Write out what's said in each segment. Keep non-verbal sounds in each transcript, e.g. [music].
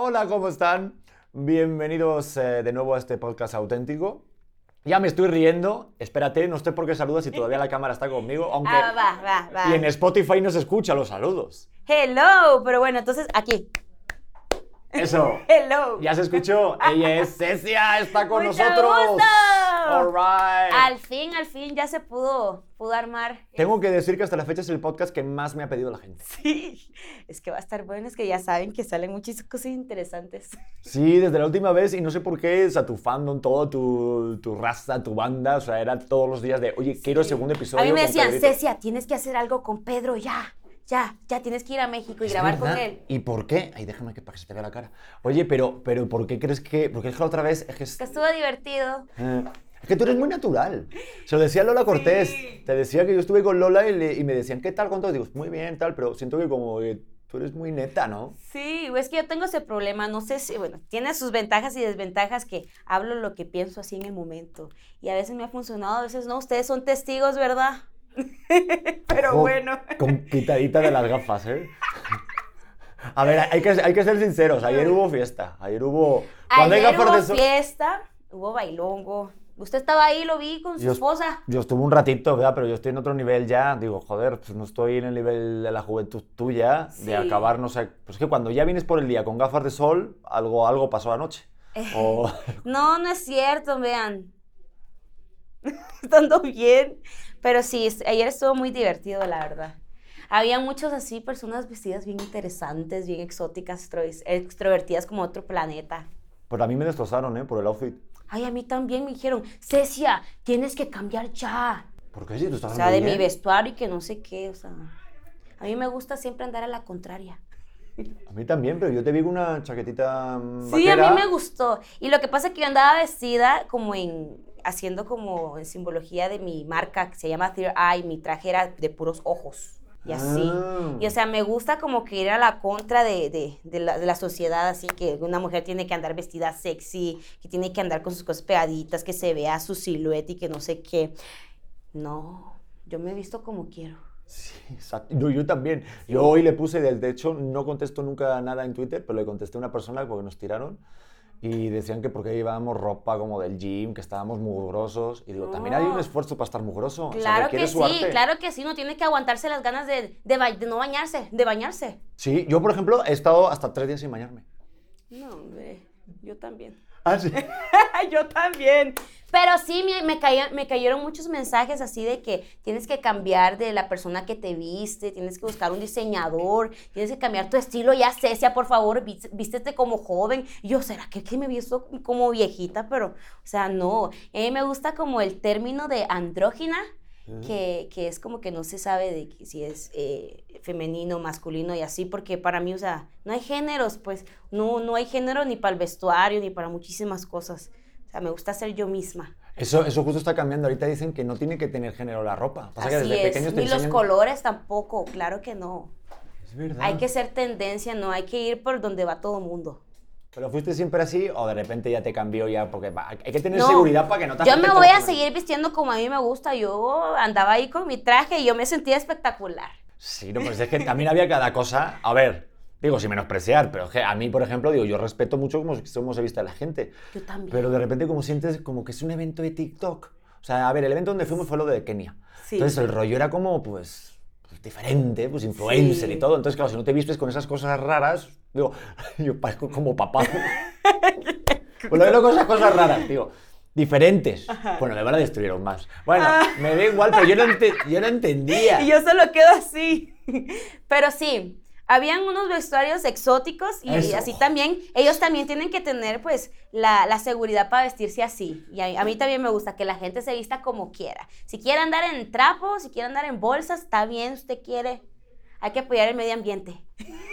Hola, ¿cómo están? Bienvenidos eh, de nuevo a este podcast auténtico. Ya me estoy riendo. Espérate, no sé por qué saludas si todavía la [laughs] cámara está conmigo, aunque... Ah, va, va, va. Y en Spotify no se escucha los saludos. Hello, pero bueno, entonces aquí. Eso. [laughs] Hello. Ya se escuchó. Ella es Cecia, está con Mucho nosotros. gusto. All right. Al fin, al fin ya se pudo, pudo armar. Tengo que decir que hasta la fecha es el podcast que más me ha pedido la gente. Sí, es que va a estar bueno, es que ya saben que salen muchas cosas interesantes. Sí, desde la última vez, y no sé por qué, o sea, tu fandom, todo, tu, tu raza, tu banda, o sea, era todos los días de, oye, quiero el segundo episodio. A mí me con decían, Pedrito". Cecia, tienes que hacer algo con Pedro ya, ya, ya tienes que ir a México y grabar con él. ¿Y por qué? Ay, déjame que para que se te vea la cara. Oye, pero, pero ¿por qué crees que.? Porque es que la otra vez. Es que, es- Que estuvo divertido. eh, es que tú eres muy natural. Se lo decía Lola Cortés. Sí. Te decía que yo estuve con Lola y, le- y me decían, ¿qué tal con todo? Digo, muy bien, tal, pero siento que como tú eres muy neta, ¿no? Sí, es que yo tengo ese problema, no sé si, bueno, tiene sus ventajas y desventajas que hablo lo que pienso así en el momento. Y a veces me ha funcionado, a veces no, ustedes son testigos, ¿verdad? [laughs] Pero Ojo, bueno. Con quitadita de las gafas, ¿eh? A ver, hay que, hay que ser sinceros. Ayer hubo fiesta. Ayer hubo. Cuando Ayer hubo fiesta, hubo bailongo. Usted estaba ahí, lo vi con su Yo- esposa. Yo estuve un ratito, ¿verdad? Pero yo estoy en otro nivel ya. Digo, joder, pues no estoy en el nivel de la juventud tuya, Sí. de acabar, no sé. Pues es que cuando ya vienes por el día con gafas de sol, algo, algo pasó anoche. O, [laughs] No, no es cierto, vean. [laughs] Estando bien. Pero sí, ayer estuvo muy divertido, la verdad. Había muchos así, personas vestidas bien interesantes, bien exóticas, extro- extrovertidas como otro planeta. pues a mí me destrozaron, ¿eh? Por el outfit. Ay, a mí también me dijeron, Cecia, tienes que cambiar ya. ¿Por qué si tú estás O sea, de mi vestuario y que no sé qué, o sea. A mí me gusta siempre andar a la contraria. A mí también, pero yo te vi con una chaquetita mm, Sí, a mí me gustó. Y lo que pasa es que yo andaba vestida como en, haciendo como en simbología de mi marca que se llama Third Eye, mi traje era de puros ojos. Y así. Ah. Y o sea, me gusta como que ir a la contra de, de, de la, de la sociedad, así que una mujer tiene que andar vestida sexy, que tiene que andar con sus cosas pegaditas, que se vea su silueta y que no sé qué. No, yo me he visto como quiero. Sí, exacto. Yo, yo también. Yo hoy le puse, del de hecho, no contesto nunca nada en Twitter, pero le contesté a una persona porque nos tiraron y decían que porque llevábamos ropa como del gym, que estábamos mugrosos. Y digo, también hay un No. esfuerzo para estar mugroso. o sea, Claro que sí, arte. claro que sí, uno tiene que aguantarse las ganas de, de, ba- de no bañarse, de bañarse. Sí, yo, por ejemplo, he estado hasta tres días sin bañarme. No, hombre, yo también. Ah, [laughs] yo también. Pero sí, me, me, caía- me cayeron muchos mensajes así de que tienes que cambiar de la persona que te viste, tienes que buscar un diseñador, tienes que cambiar tu estilo. Ya, Cecia, por favor, ví- vístete como joven. Y yo, ¿será que, que me visto como viejita? Pero, o sea, no. A mí me gusta como el término de andrógina, que, que es como que no se sabe de que si es eh, femenino, masculino y así, porque para mí, o sea, no hay géneros, pues, no, no hay género ni para el vestuario, ni para muchísimas cosas. O sea, me gusta ser yo misma. Eso, eso justo está cambiando. Ahorita dicen que no tiene que tener género la ropa. Pasa que Así desde es. pequeños te Ni los colores tampoco, claro que no. Es verdad. Hay que ser tendencia, no hay que ir por donde va todo el mundo. ¿Pero fuiste siempre así o de repente ya te cambió ya? Porque hay que tener No, seguridad para que no te Yo me voy a seguir vistiendo como a mí me gusta. Yo andaba ahí con mi traje y yo me sentía espectacular. Sí, no, pues es que también había cada cosa. A ver, digo, sin menospreciar, pero es que a mí, por ejemplo, digo, yo respeto mucho cómo, cómo se viste la gente. Yo también. Pero de repente como sientes como que es un evento de TikTok. O sea, a ver, el evento donde fuimos fue lo de Kenia. Sí. Entonces el rollo era como, pues, diferente, pues influencer Sí. y todo. Entonces, claro, si no te vistes con esas cosas raras, digo, [laughs] yo parezco como papá. pues lo digo con esas cosas raras, digo. Diferentes. Bueno, me van a destruir aún más. Bueno, me da igual, pero yo no, yo no entendía. [laughs] Y yo solo quedo así. Pero sí, habían unos vestuarios exóticos y Eso. así también, ellos también tienen que tener pues la, la seguridad para vestirse así. Y a, a mí también me gusta que la gente se vista como quiera. Si quiere andar en trapos, si quiere andar en bolsas, está bien, usted quiere. Hay que apoyar el medio ambiente.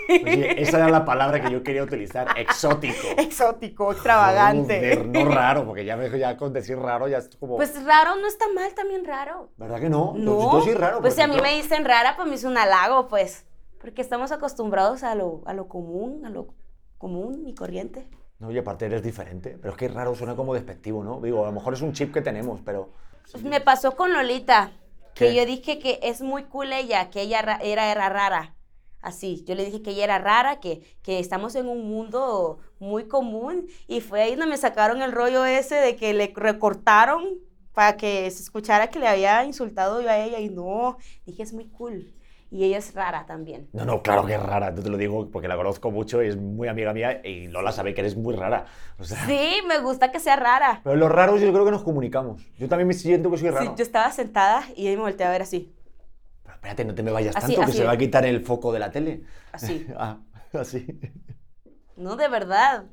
Oye, esa era la palabra que yo quería utilizar, exótico. [laughs] Exótico, Joder, no raro, porque ya, me- ya con decir raro ya es como... Pues raro no está mal, también raro. ¿Verdad que no? No, Yo sí raro. pues si a mí me dicen rara, pues me es un halago, pues. Porque estamos acostumbrados a lo, a lo común, a lo común y corriente. No, y aparte eres diferente. Pero es que raro suena como despectivo, ¿no? Digo, a lo mejor es un chip que tenemos, pero... Pues me pasó con Lolita, que ¿Qué? yo dije que es muy cool ella, que ella ra- era, era rara. Así, yo le dije que ella era rara, que, que estamos en un mundo muy común y fue ahí donde me sacaron el rollo ese de que le recortaron para que se escuchara que le había insultado yo a ella y no, dije es muy cool. Y ella es rara también. No, no, claro que es rara, yo te lo digo porque la conozco mucho y es muy amiga mía y Lola sabe que eres muy rara. sí, me gusta que sea rara. Pero los raros yo creo que nos comunicamos. Yo también me siento que soy raro. Sí, yo estaba sentada y ella me volteé a ver así espérate, no te me vayas tanto, que se va a quitar el foco de la tele. Así. [laughs] ah, así. No, de verdad.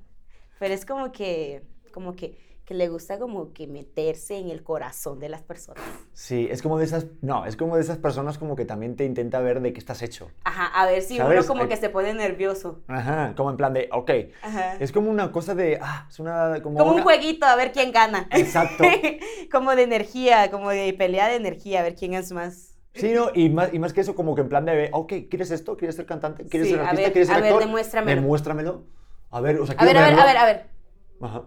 Pero es como que, como que, que le gusta como que meterse en el corazón de las personas. Sí, es como de esas, no, es como de esas personas como que también te intenta ver de qué estás hecho. Ajá, a ver si uno como que se pone nervioso. Ajá, como en plan de, ok. Ajá. Es como una cosa de, ah, es una... Como, como un jueguito, a ver quién gana. Exacto. [laughs] como de energía, como de pelea de energía, a ver quién es más Sí, no, y más, y más que eso, como que en plan de, ok, ¿quieres esto? ¿Quieres ser cantante? ¿Quieres ser artista? ¿Quieres ser actor? A ver, demuéstramelo. Demuéstramelo. A ver, o sea, A ver, a ver, a ver, a ver. Ajá.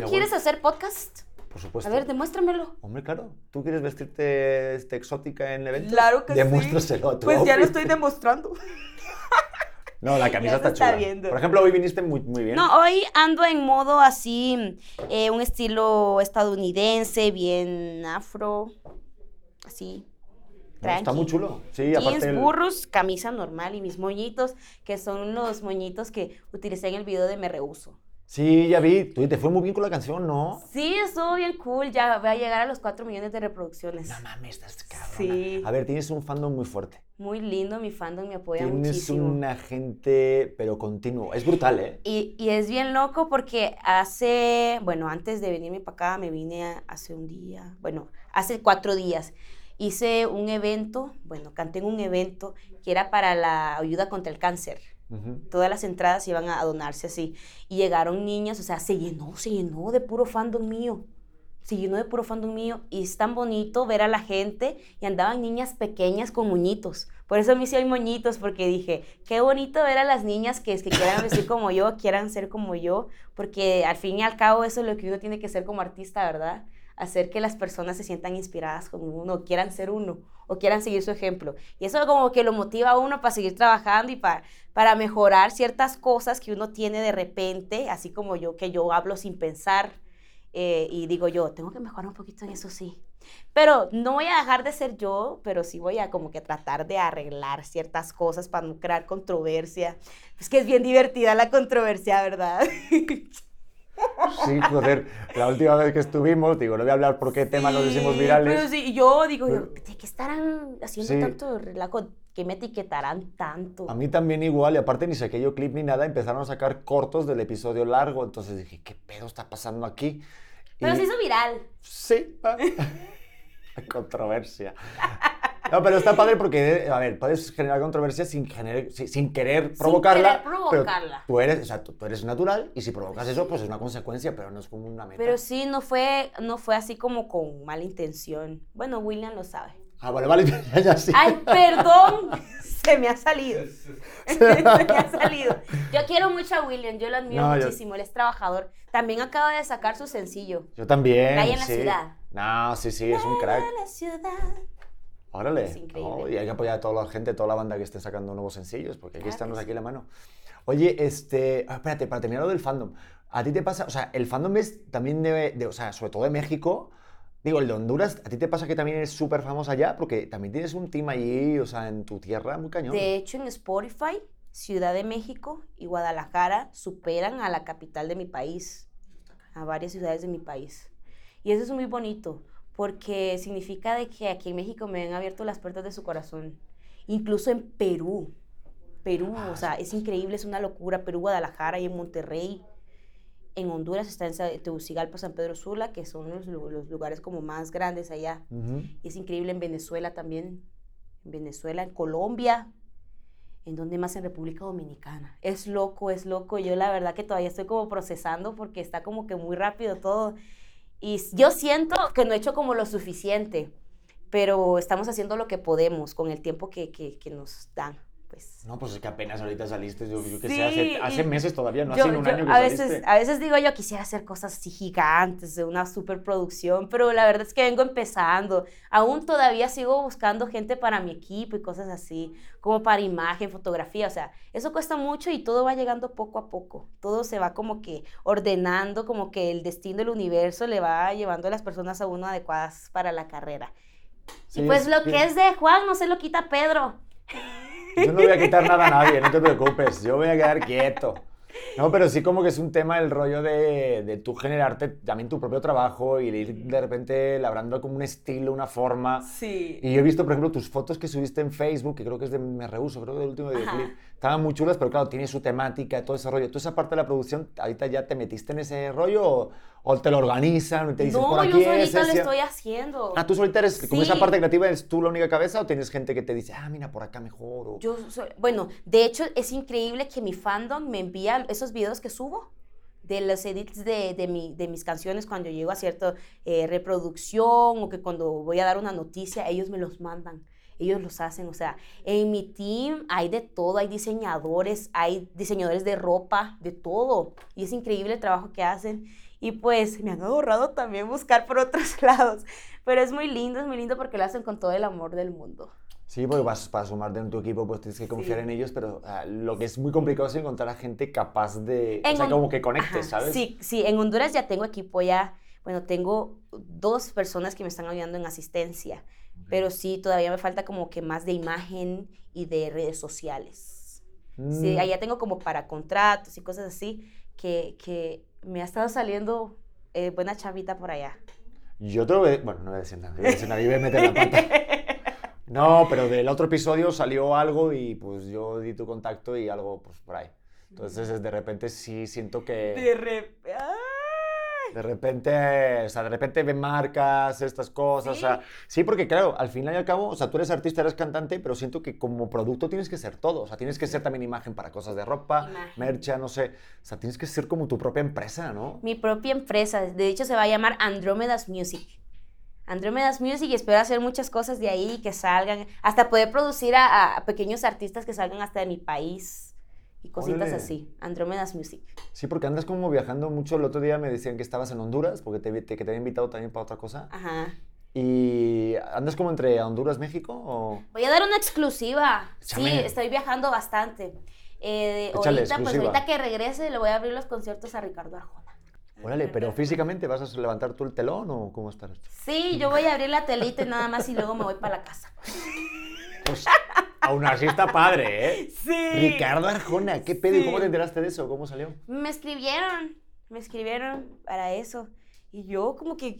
¿Tú quieres hacer podcast? Por supuesto. A ver, demuéstramelo. Hombre, claro. ¿Tú quieres vestirte este, exótica en eventos? Claro que sí. Demuéstraselo a tu Pues ya lo estoy demostrando. [laughs] No, la camisa está chula. Viendo. Por ejemplo, hoy viniste muy, muy bien. No, hoy ando en modo así, eh, un estilo estadounidense, bien afro, así está muy chulo. Sí, aparte. burros, camisa normal y mis moñitos, que son los moñitos que utilicé en el video de Me Rehuso. Sí, ya vi. Tú te fue muy bien con la canción, ¿no? Sí, estuvo bien cool. Ya va a llegar a los 4 millones de reproducciones. No mames, estás cabrón. Sí. A ver, tienes un fandom muy fuerte. Muy lindo, mi fandom me apoya tienes muchísimo. Tienes una gente, pero continuo. Es brutal, ¿eh? Y, y, es bien loco porque hace, bueno, antes de venirme para acá, me vine hace un día, bueno, hace cuatro días hice un evento, bueno, canté en un evento que era para la ayuda contra el cáncer. Todas las entradas iban a donarse así. Y llegaron niñas, o sea, se llenó, se llenó de puro fandom mío. Se llenó de puro fandom mío. Y es tan bonito ver a la gente y andaban niñas pequeñas con moñitos. Por eso me hice hoy moñitos, porque dije, qué bonito ver a las niñas que, que quieran vestir [laughs] como yo, quieran ser como yo, porque al fin y al cabo eso es lo que uno tiene que ser como artista, ¿verdad? Hacer que las personas se sientan inspiradas con uno, quieran ser uno, o quieran seguir su ejemplo. Y eso como que lo motiva a uno para seguir trabajando y para, para mejorar ciertas cosas que uno tiene de repente, así como yo, que yo hablo sin pensar. Eh, y digo yo, tengo que mejorar un poquito en eso, sí. Pero no voy a dejar de ser yo, pero sí voy a como que tratar de arreglar ciertas cosas para no crear controversia. Es que es bien divertida la controversia, ¿verdad? [laughs] Sí, joder, la última vez que estuvimos, digo, no voy a hablar por qué tema nos hicimos virales. Pero sí, yo digo, ¿de qué estarán haciendo tanto relajo? ¿Qué me etiquetarán tanto? A mí también igual, y aparte ni saqué yo clip ni nada, empezaron a sacar cortos del episodio largo, entonces dije, ¿qué pedo está pasando aquí? Pero se hizo viral. Sí, [laughs] controversia. No, pero está padre porque, a ver, puedes generar controversia sin, sin querer provocarla. Sin querer provocarla. tú eres, exacto, tú eres natural y si provocas eso, pues es una consecuencia, pero no es como una meta. Pero sí, no fue, no fue así como con mala intención. Bueno, William lo sabe. Ah, vale, [laughs] vale, ya, sí. Ay, perdón, [laughs] se me ha salido. [laughs] se me ha salido. Yo quiero mucho a William, yo lo admiro muchísimo, él es trabajador. También acaba de sacar su sencillo. Yo también. En la ciudad. No, sí, sí, es un crack. En la ciudad. Órale. y hay que apoyar a toda la gente, toda la banda que esté sacando nuevos sencillos, porque aquí estamos aquí en la mano. Oye, este, ah, espérate, para terminar lo del fandom, ¿a ti te pasa, o sea, el fandom es también de, o sea, sobre todo de México, digo, el de Honduras, ¿a ti te pasa que también eres súper famoso allá? Porque también tienes un team allí, o sea, en tu tierra, muy cañón. De hecho, en Spotify, Ciudad de México y Guadalajara superan a la capital de mi país, a varias ciudades de mi país. Y eso es muy bonito, porque significa de que aquí en México me han abierto las puertas de su corazón. Incluso en Perú. Perú, o sea, es increíble, es una locura. Perú, Guadalajara y en Monterrey. En Honduras está en Tegucigalpa, San Pedro Sula, que son los, lugares como más grandes allá. Y es increíble en Venezuela también. En Venezuela, en Colombia. ¿En donde más? En República Dominicana. Es loco, es loco. Yo la verdad que todavía estoy como procesando porque está como que muy rápido todo. Y yo siento que no he hecho como lo suficiente, pero estamos haciendo lo que podemos con el tiempo que, que, que nos dan. Pues. No, pues es que apenas ahorita saliste, yo, yo que sé, hace, hace, meses todavía, no hace un año que a saliste. Veces, a veces digo yo quisiera hacer cosas así gigantes, de una superproducción, pero la verdad es que vengo empezando. Aún todavía sigo buscando gente para mi equipo y cosas así, como para imagen, fotografía, o sea, eso cuesta mucho y todo va llegando poco a poco. Todo se va como que ordenando, como que el destino del universo le va llevando a las personas a uno adecuadas para la carrera. y pues lo que es de Juan no se lo quita Pedro. Yo no voy a quitar nada a nadie, no te preocupes, yo voy a quedar quieto. No, pero sí como que es un tema el rollo de, de tú generarte también tu propio trabajo y ir de repente labrando como un estilo, una forma. Sí. Y yo he visto, por ejemplo, tus fotos que subiste en Facebook, que creo que es de Me Rehuso, creo que del último videoclip. Estaban muy chulas, pero claro, tiene su temática, todo ese rollo. ¿Tú esa parte de la producción, ahorita ya te metiste en ese rollo o, o te lo organizan o te dicen no, por aquí yo solita lo estoy haciendo. Ah, tú solita eres, como esa parte creativa, ¿eres tú la única cabeza o tienes gente que te dice, ah, mira, por acá mejor? O... Yo soy, bueno, de hecho es increíble que mi fandom me envía esos videos que subo de los edits de, de, mi, de mis canciones cuando llego a cierta eh, reproducción o que cuando voy a dar una noticia, ellos me los mandan ellos los hacen. O sea, en mi team hay de todo, hay diseñadores, hay diseñadores de ropa, de todo. Y es increíble el trabajo que hacen. Y pues me han ahorrado también buscar por otros [laughs] lados. Pero es muy lindo, es muy lindo porque lo hacen con todo el amor del mundo. Sí, porque vas, para sumarte en tu equipo, pues tienes que confiar en ellos, pero lo que es muy complicado es encontrar a gente capaz de, o sea, como que conectes, ¿sabes? Sí, sí, en Honduras ya tengo equipo ya, bueno, tengo dos personas que me están ayudando en asistencia, pero sí, todavía me falta como que más de imagen y de redes sociales. Sí, mm. allá tengo como para contratos y cosas así, que, que me ha estado saliendo eh, buena chavita por allá. Yo te lo voy bueno, no voy a decir nada, voy a decir nada, voy a meter la pata. [laughs] No, pero del otro episodio salió algo y pues yo di tu contacto y algo pues por ahí. Entonces de repente sí siento que... De repente... De repente, o sea, de repente ven marcas, estas cosas, o sea, sí, porque claro, al final y al cabo, o sea, tú eres artista, eres cantante, pero siento que como producto tienes que ser todo, o sea, tienes que ser también imagen para cosas de ropa, mercha, no sé, o sea, tienes que ser como tu propia empresa, ¿no? Mi propia empresa, de hecho se va a llamar Andrómedas Music. Andrómedas Music y espero hacer muchas cosas de ahí que salgan, hasta poder producir a, a pequeñños artistas que salgan hasta de mi país y cositas así. Andrómedas Music. Sí, porque andas como viajando mucho. El otro día me decían que estabas en Honduras, porque te, que te había invitado también para otra cosa. Ajá. ¿Y andas como entre Honduras, México? O... Voy a dar una exclusiva. Sí, estoy viajando bastante. Eh, ahorita, pues ahorita que regrese, le voy a abrir los conciertos a Ricardo Arjona. Órale, pero físicamente vas a levantar tú el telón o cómo estás? Sí, yo voy a abrir la telita y nada más y luego me voy para la casa. Pues, aún así está padre, ¿eh? Sí. Ricardo Arjona, ¿qué pedo? ¿Cómo te enteraste de eso? ¿Cómo salió? Me escribieron, me escribieron para eso. Y yo como que,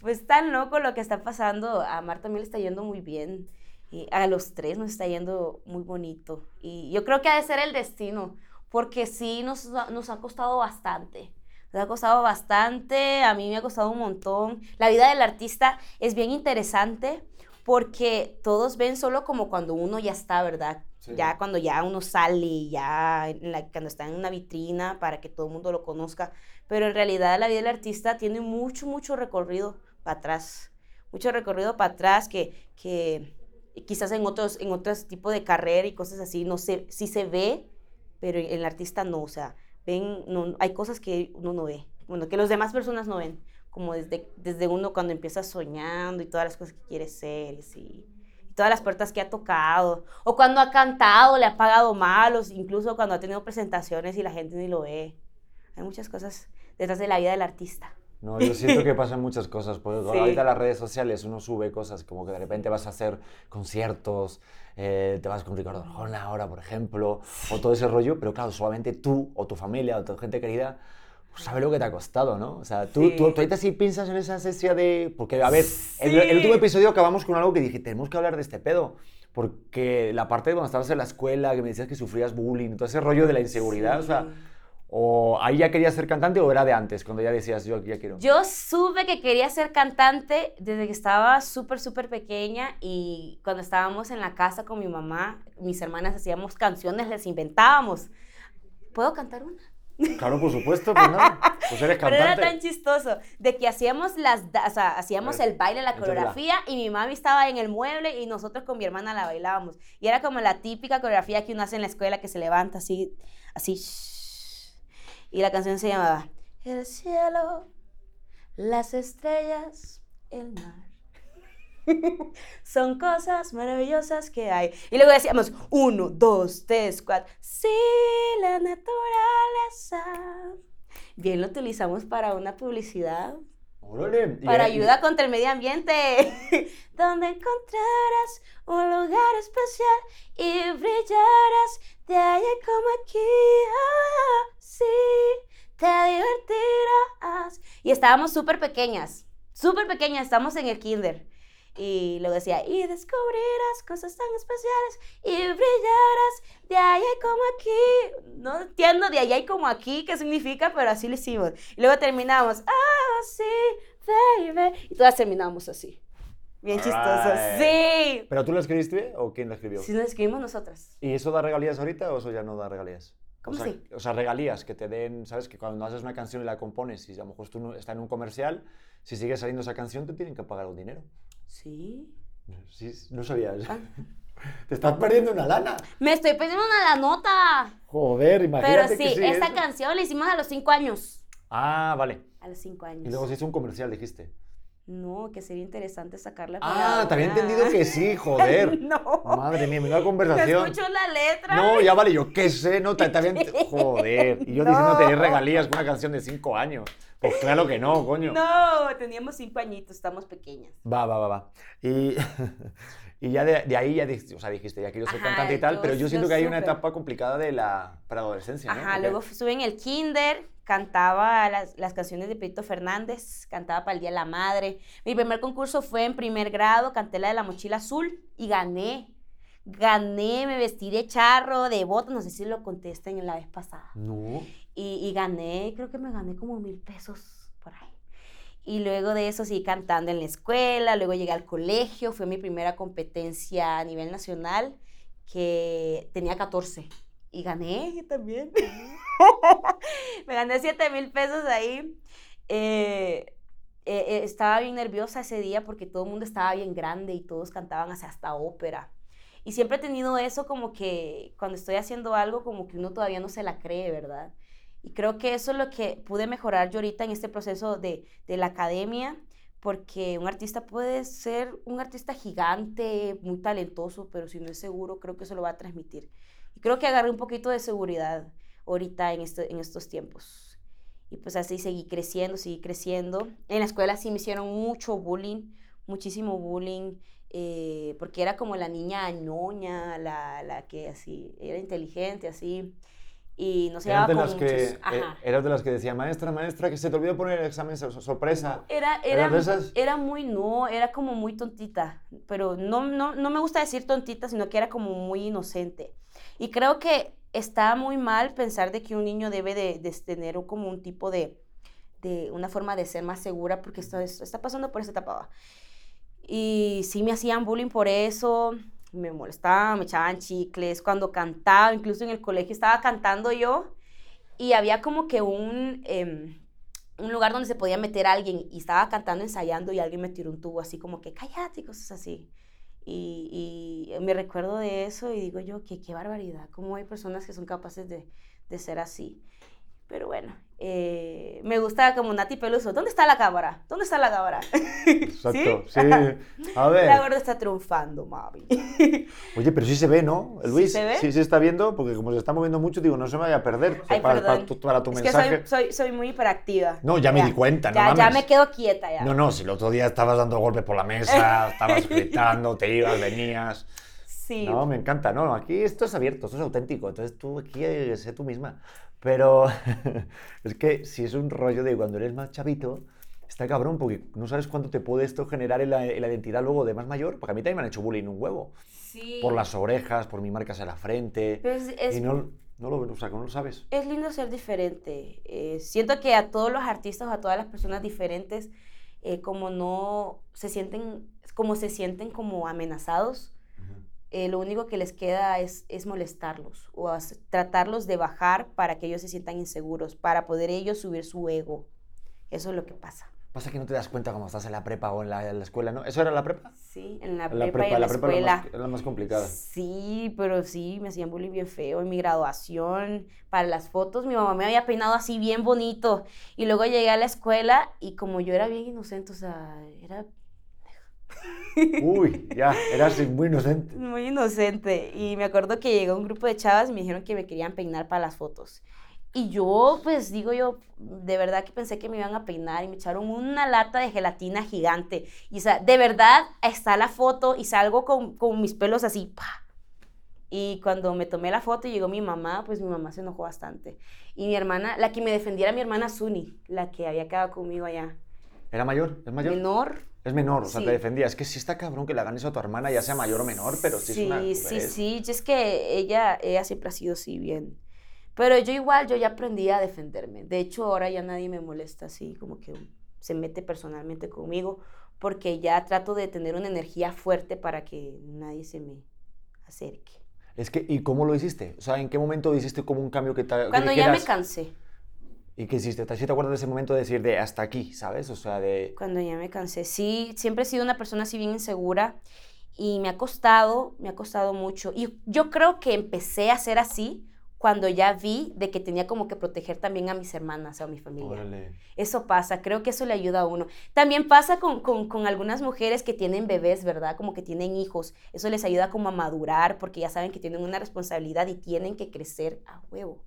pues tan loco lo que está pasando. A Marta también le está yendo muy bien. Y a los tres nos está yendo muy bonito. Y yo creo que ha de ser el destino, porque sí nos, nos ha costado bastante. Nos ha costado bastante, a mí me ha costado un montón. La vida del artista es bien interesante porque todos ven solo como cuando uno ya está, ¿verdad? Ya cuando ya uno sale, ya cuando está en una vitrina para que todo el mundo lo conozca. Pero en realidad la vida del artista tiene mucho, mucho recorrido para atrás. Mucho recorrido para atrás que, que quizás en otros, en otros tipos de carrera y cosas así, no sé, sí se ve, pero el artista no. O sea, ven, no, hay cosas que uno no ve. Bueno, que las demás personas no ven como desde, desde uno cuando empieza soñando y todas las cosas que quiere ser y, todas las puertas que ha tocado, o cuando ha cantado, le ha pagado malos, incluso cuando ha tenido presentaciones y la gente ni lo ve. Hay muchas cosas detrás de la vida del artista. No, yo siento que [laughs] pasan muchas cosas, porque sí. ahorita las redes sociales uno sube cosas como que de repente vas a hacer conciertos, eh, te vas con Ricardo Arjona ahora, por ejemplo, o todo ese rollo, pero claro, solamente tú o tu familia o tu gente querida pues sabe lo que te ha costado, ¿no? O sea, tú, tú, ahorita sí piensas en esa sesión de... Porque, a ver, el, el, último episodio acabamos con algo que dije, tenemos que hablar de este pedo. Porque la parte de cuando estabas en la escuela, que me decías que sufrías bullying, todo ese rollo de la inseguridad, o sea... ¿O ahí ya querías ser cantante o era de antes, cuando ya decías, yo ya quiero? Yo supe que quería ser cantante desde que estaba súper, súper pequeña y cuando estábamos en la casa con mi mamá, mis hermanas hacíamos canciones, les inventábamos. ¿Puedo cantar una? Claro, por supuesto, pues nada. Pues eres [laughs] Pero cantante. era tan chistoso de que hacíamos las, da- o sea, hacíamos el baile, la coreografía y mi mami estaba en el mueble y nosotros con mi hermana la bailábamos. Y era como la típica coreografía que uno hace en la escuela que se levanta así, así. Y la canción se llamaba El cielo, las estrellas, el mar. [laughs] Son cosas maravillosas que hay. Y luego decíamos, uno, dos, tres, cuatro. Sí, la naturaleza. Bien lo utilizamos para una publicidad, Órale, para ayuda contra el medio ambiente, [laughs] donde encontrarás un lugar especial y brillarás de allá como aquí. Ah, sí, te divertirás. Y estábamos súper pequeñas, súper pequeñas, estamos en el kinder. Y luego decía, y descubrirás cosas tan especiales y brillarás de allá como aquí. No entiendo de allá y como aquí qué significa, pero así lo hicimos. Y luego terminamos, ah, sí, baby. Y todas terminamos así. Bien chistoso. Alright. Sí. ¿Pero tú lo escribiste o quién lo escribió? Si nos escribimos nosotras. ¿Y eso da regalías ahorita o eso ya no da regalías? ¿Cómo o sea, así? O sea, regalías que te den, ¿sabes? Que cuando haces una canción y la compones y a lo mejor tú no- está en un comercial, si sigue saliendo esa canción te tienen que pagar un dinero. Sí. Sí, no sabías. Ah. [laughs] Te estás perdiendo una lana. Me estoy perdiendo una la nota. Joder, Pero imagínate sí, que sí, esta eso. canción la hicimos a los cinco años. Ah, vale. A los cinco Y años. luego se hizo un comercial, dijiste. No, que sería interesante sacarla. Ah, te había entendido que sí, [laughs] joder. no. Madre mía, menuda conversación. escucho la letra. No, ya vale, yo qué sé, no, te, te había [laughs] Joder, y yo No. diciendo tener regalías con una canción de cinco años. Pues claro que no, coño. No, teníamos cinco añitos, estamos pequeñas. Va, va, va, va. Y, [laughs] y ya de, de ahí ya dijiste, o sea, dijiste, ya quiero ser Ajá, cantante y tal, yo- pero yo yo siento que hay una etapa complicada de la preadolescencia, ¿no? Ajá, Porque- luego estuve en el kinder, cantaba las, las canciones de Pedrito Fernández, cantaba para el Día de la Madre. Mi primer concurso fue en primer grado, canté la de la mochila azul y gané. Gané, me vestí de charro, de bota, no sé si lo contestan en la vez pasada. No. Y, y gané, creo que me gané como mil pesos. Y luego de eso seguí cantando en la escuela, luego llegué al colegio, fue mi primera competencia a nivel nacional, que tenía 14. Y gané también. [laughs] me gané 7 mil pesos ahí. Eh, eh, estaba bien nerviosa ese día porque todo el mundo estaba bien grande y todos cantaban hasta, hasta ópera. Y siempre he tenido eso como que cuando estoy haciendo algo como que uno todavía no se la cree, ¿verdad? Y creo que eso es lo que pude mejorar yo ahorita en este proceso de, de la academia, porque un artista puede ser un artista gigante, muy talentoso, pero si no es seguro, creo que eso lo va a transmitir. Y creo que agarré un poquito de seguridad ahorita en, este, en estos tiempos. Y pues así seguí creciendo, seguí creciendo. En la escuela sí me hicieron mucho bullying, muchísimo bullying, eh, porque era como la niña ñoña, la, la que así, era inteligente, así. Y no se llevaba con las muchos. que, eh, Ajá. eras de las que decía, maestra, maestra, que se te olvidó poner el examen sor- sorpresa. Era, ¿Eras era, era muy, no, era como muy tontita, pero no, no, no me gusta decir tontita, sino que era como muy inocente. Y creo que está muy mal pensar de que un niño debe de, de tener como un tipo de, de, una forma de ser más segura, porque está, está pasando por esa etapa. Y sí me hacían bullying por eso, me molestaban, me echaban chicles, cuando cantaba, incluso en el colegio estaba cantando yo, y había como que un... em, un lugar donde se podía meter alguien y estaba cantando, ensayando y alguien me tiró un tubo así como que cállate y cosas así. Y, y me recuerdo de eso y digo yo, que qué barbaridad, cómo hay personas que son capaces de, de ser así. Pero bueno, eh, me gusta como Nati Peluso. ¿Dónde está la cámara? ¿Dónde está la cámara? [laughs] Exacto, sí. A [laughs] La ver. gorda está triunfando, mami. [laughs] Oye, pero sí se ve, ¿no? ¿Sí Luis, se ve? sí se está viendo, porque como se está moviendo mucho, digo, no se me vaya a perder. Ay, para, para tu, para tu es mensaje. que soy, soy, soy muy hiperactiva. No, ya me di cuenta, no ya, ya mames. me quedo quieta ya. No, no, si el otro día estabas dando golpes por la mesa, estabas gritando, te ibas, venías. Sí. No, me encanta, no, aquí esto es abierto, esto es auténtico, entonces tú aquí eh, sé tú misma. Pero [laughs] es que si es un rollo de cuando eres más chavito, está cabrón, porque no sabes cuánto te puede esto generar en la, en la identidad luego de más mayor, porque a mí también me han hecho bullying un huevo, Sí. por las orejas, por mis marcas en la frente, Pero es- es y no, no lo, o sea, no lo sabes. Es lindo ser diferente. Eh, siento que a todos los artistas a todas las personas diferentes, eh, como no se sienten, como se sienten como amenazados, eh, lo único que les queda es, es molestarlos o tratarlos de bajar para que ellos se sientan inseguros, para poder ellos subir su ego. Eso es lo que pasa. Pasa que no te das cuenta cuando estás en la prepa o en la, escuela, ¿no? ¿Eso era la prepa? Sí, en la, prepa, y en la, prepa escuela. Era la, más, complicada. Sí, pero sí, me hacían bullying bien feo. En mi graduación, para las fotos, mi mamá me había peinado así bien bonito. Y luego llegué a la escuela y como yo era bien inocente, o sea, era... Uy, ya, eras muy inocente. Muy inocente. Y me acuerdo que llegó un grupo de chavas y me dijeron que me querían peinar para las fotos. Y yo, pues digo yo, de verdad que pensé que me iban a peinar y me echaron una lata de gelatina gigante. Y o sea, de verdad está la foto y salgo con, con mis pelos así. Y cuando me tomé la foto y llegó mi mamá, pues mi mamá se enojó bastante. Y mi hermana, la que me defendía era mi hermana Suni, la que había quedado conmigo allá. ¿Era mayor? ¿Es mayor? Menor. Es menor, o sea, te defendía. Es que sí está cabrón que le hagan eso a tu hermana, ya sea mayor o menor, pero sí, sí es una... Sí, sí, sí. Es que ella, ella siempre ha sido así bien pero yo igual, yo ya aprendí a defenderme. De hecho, ahora ya nadie me molesta así, como que se mete personalmente conmigo, porque ya trato de tener una energía fuerte para que nadie se me acerque. Es que, ¿y cómo lo hiciste? O sea, ¿en qué momento hiciste como un cambio que te... Cuando ya me cansé. ¿Y qué hiciste? ¿Te acuerdas de ese momento de decir de hasta aquí, sabes? O sea, de... Cuando ya me cansé. Sí, siempre he sido una persona así bien insegura y me ha costado, me ha costado mucho. Y yo creo que empecé a ser así cuando ya vi de que tenía como que proteger también a mis hermanas o a mi familia. Eso pasa, creo que eso le ayuda a uno. También pasa con, con, algunas mujeres que tienen bebés, ¿verdad? Como que tienen hijos. Eso les ayuda como a madurar porque ya saben que tienen una responsabilidad y tienen que crecer a huevo.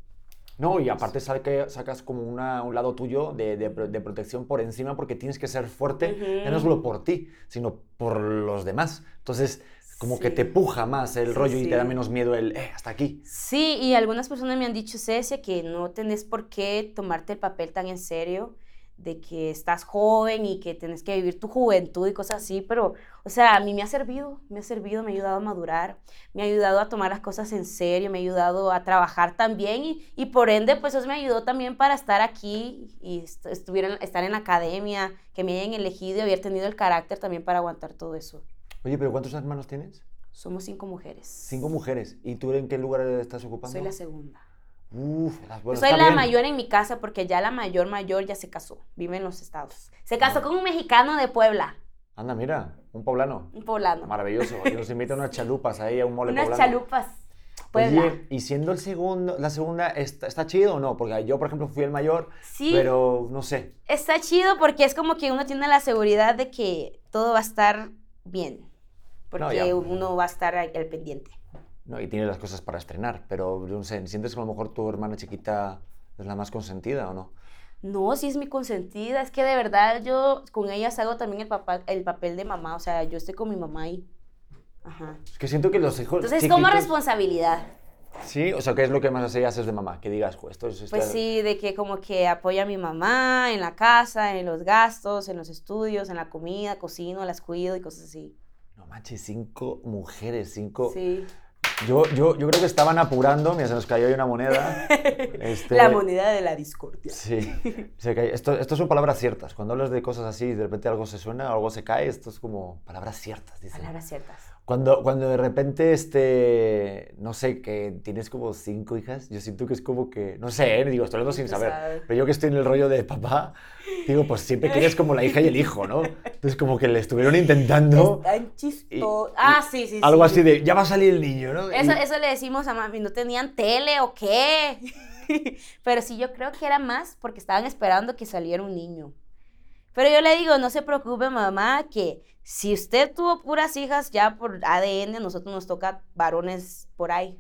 No, y aparte que sacas como una, un lado tuyo de, de, de, protección por encima porque tienes que ser fuerte, ya no solo por ti, sino por los demás. Entonces, como que te puja más el rollo y te da menos miedo el, eh, hasta aquí. Sí, y algunas personas me han dicho, Cecia, que no tenés por qué tomarte el papel tan en serio, de que estás joven y que tienes que vivir tu juventud y cosas así, pero, o sea, a mí me ha servido, me ha servido, me ha ayudado a madurar, me ha ayudado a tomar las cosas en serio, me ha ayudado a trabajar también y, y por ende, pues eso me ayudó también para estar aquí y estuviera, estar en la academia, que me hayan elegido y haber tenido el carácter también para aguantar todo eso. Oye, pero ¿cuántos hermanos tienes? Somos cinco mujeres. Cinco mujeres. ¿Y tú en qué lugar estás ocupando? Soy la segunda. Uf, Soy la mayor en mi casa porque ya la mayor mayor ya se casó. Vive en los estados. Se casó con un mexicano de Puebla. Anda, mira, un poblano. Un poblano. Maravilloso. Y nos invita unas [laughs] chalupas ahí a un mole Unas chalupas. Puebla. Oye, y siendo el segundo, la segunda, ¿está, chido o no? Porque yo, por ejemplo, fui el mayor, sí, pero no sé. Está chido porque es como que uno tiene la seguridad de que todo va a estar bien porque uno va a estar al pendiente. No, y tiene las cosas para estrenar, pero no sé, ¿sientes que a lo mejor tu hermana chiquita es la más consentida o no? No, sí es mi consentida, es que de verdad yo con ellas hago también el, papá, el papel de mamá, o sea, yo estoy con mi mamá ahí. Ajá. Es que siento que los hijos... Entonces, como responsabilidad. Sí, o sea, ¿qué es lo que más haces de mamá? Que digas, esto es... Pues sí, de que como que apoya a mi mamá en la casa, en los gastos, en los estudios, en la comida, cocino, las cuido y cosas así. No manches, cinco mujeres, cinco. Sí. Yo, yo, yo creo que estaban apurando, mira, se nos cayó ahí una moneda. [laughs] Este, la moneda de la discordia. Sí, se cae. Esto, esto, son palabras ciertas. Cuando hablas de cosas así, de repente algo se suena, algo se cae, esto es como palabras ciertas. Dicen. Palabras ciertas. Cuando, cuando de repente, este, no sé, que tienes como cinco hijas, yo siento que es como que, no sé, ¿eh? digo, estoy hablando sin saber, pero yo que estoy en el rollo de papá, digo, pues siempre quieres como la hija y el hijo, ¿no? Entonces como que le estuvieron intentando. Están chistosos. Ah, sí, sí, Algo así de, ya va a salir el niño, ¿no? Eso, eso le decimos a mami, ¿no tenían tele o qué? [laughs] pero sí, yo creo que era más porque estaban esperando que saliera un niño. Pero yo le digo, no se preocupe mamá, que si usted tuvo puras hijas ya por ADN, a nosotros nos toca varones por ahí.